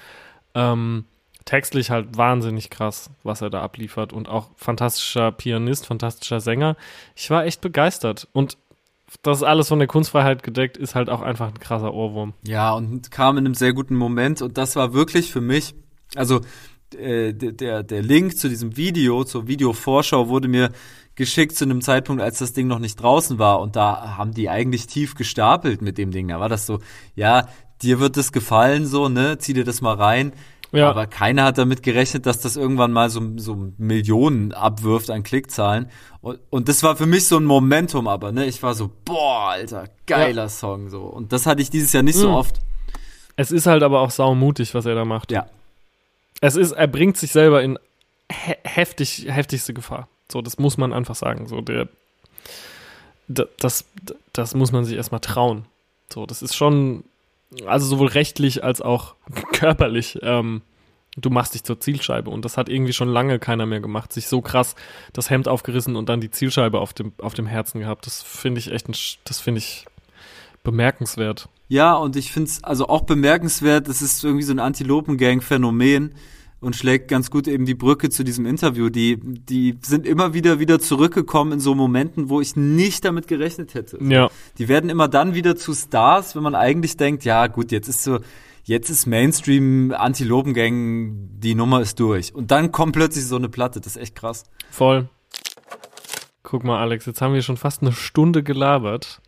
Ähm, textlich halt wahnsinnig krass, was er da abliefert und auch fantastischer Pianist, fantastischer Sänger. Ich war echt begeistert und das alles von der Kunstfreiheit gedeckt ist halt auch einfach ein krasser Ohrwurm. Ja, und kam in einem sehr guten Moment und das war wirklich für mich, also äh, der- der, Link zu diesem Video, zur Videovorschau wurde mir geschickt zu einem Zeitpunkt, als das Ding noch nicht draußen war und da haben die eigentlich tief gestapelt mit dem Ding. Da war das so, ja, dir wird es gefallen so, ne, zieh dir das mal rein. Ja. Aber keiner hat damit gerechnet, dass das irgendwann mal so, so Millionen abwirft an Klickzahlen. Und, und das war für mich so ein Momentum, aber ne, ich war so, boah, Alter, geiler Song so. Und das hatte ich dieses Jahr nicht so Mhm. oft. Es ist halt aber auch saumutig, was er da macht. Ja. Es ist, er bringt sich selber in he heftig, heftigste Gefahr. So, das muss man einfach sagen. So, der, da- das, das muss man sich erstmal trauen. So, das ist schon, also sowohl rechtlich als auch körperlich, ähm, du machst dich zur Zielscheibe. Und das hat irgendwie schon lange keiner mehr gemacht. Sich so krass das Hemd aufgerissen und dann die Zielscheibe auf dem, auf dem Herzen gehabt. Das finde ich echt, ein, das finde ich bemerkenswert. Ja, und ich finde es also auch bemerkenswert, es ist irgendwie so ein Antilopengang-Phänomen und schlägt ganz gut eben die Brücke zu diesem Interview. Die, die sind immer wieder wieder zurückgekommen in so Momenten, wo ich nicht damit gerechnet hätte. Ja. Die werden immer dann wieder zu Stars, wenn man eigentlich denkt, ja gut, jetzt ist so, jetzt ist Mainstream Antilopengang, die Nummer ist durch. Und dann kommt plötzlich so eine Platte, das ist echt krass. Voll. Guck mal, Alex, jetzt haben wir schon fast eine Stunde gelabert.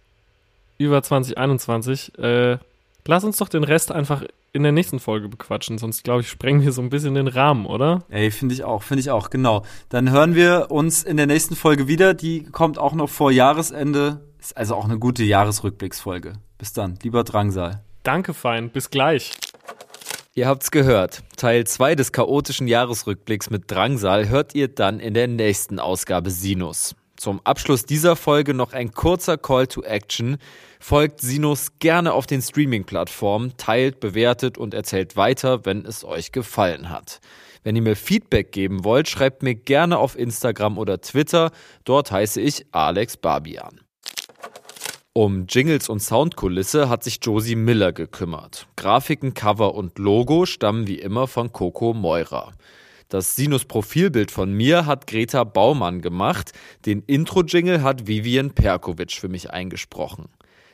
Über 2021. Äh, lass uns doch den Rest einfach in der nächsten Folge bequatschen, sonst glaube ich, sprengen wir so ein bisschen den Rahmen, oder? Ey, finde ich auch, finde ich auch, genau. Dann hören wir uns in der nächsten Folge wieder. Die kommt auch noch vor Jahresende. Ist also auch eine gute Jahresrückblicksfolge. Bis dann, lieber Drangsal. Danke, Fein. Bis gleich. Ihr habt's gehört. Teil 2 des chaotischen Jahresrückblicks mit Drangsal hört ihr dann in der nächsten Ausgabe Sinus. Zum Abschluss dieser Folge noch ein kurzer Call to Action. Folgt Sinus gerne auf den Streaming-Plattformen, teilt, bewertet und erzählt weiter, wenn es euch gefallen hat. Wenn ihr mir Feedback geben wollt, schreibt mir gerne auf Instagram oder Twitter. Dort heiße ich Alex Barbian. Um Jingles und Soundkulisse hat sich Josie Miller gekümmert. Grafiken, Cover und Logo stammen wie immer von Coco Meurer. Das Sinus-Profilbild von mir hat Greta Baumann gemacht. Den Intro-Jingle hat Vivian Perkovic für mich eingesprochen.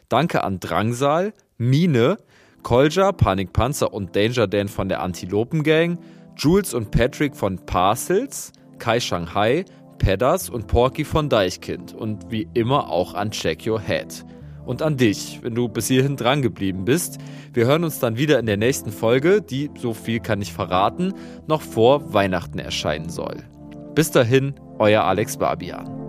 Danke an Drangsal, Mine, Kolja, Panikpanzer und Danger Dan von der Antilopen Gang, Jules und Patrick von Parcels, Kai Shanghai, Pedders und Porky von Deichkind und wie immer auch an Check Your Head. Und an dich, wenn du bis hierhin dran geblieben bist. Wir hören uns dann wieder in der nächsten Folge, die, so viel kann ich verraten, noch vor Weihnachten erscheinen soll. Bis dahin, euer Alex Barbian.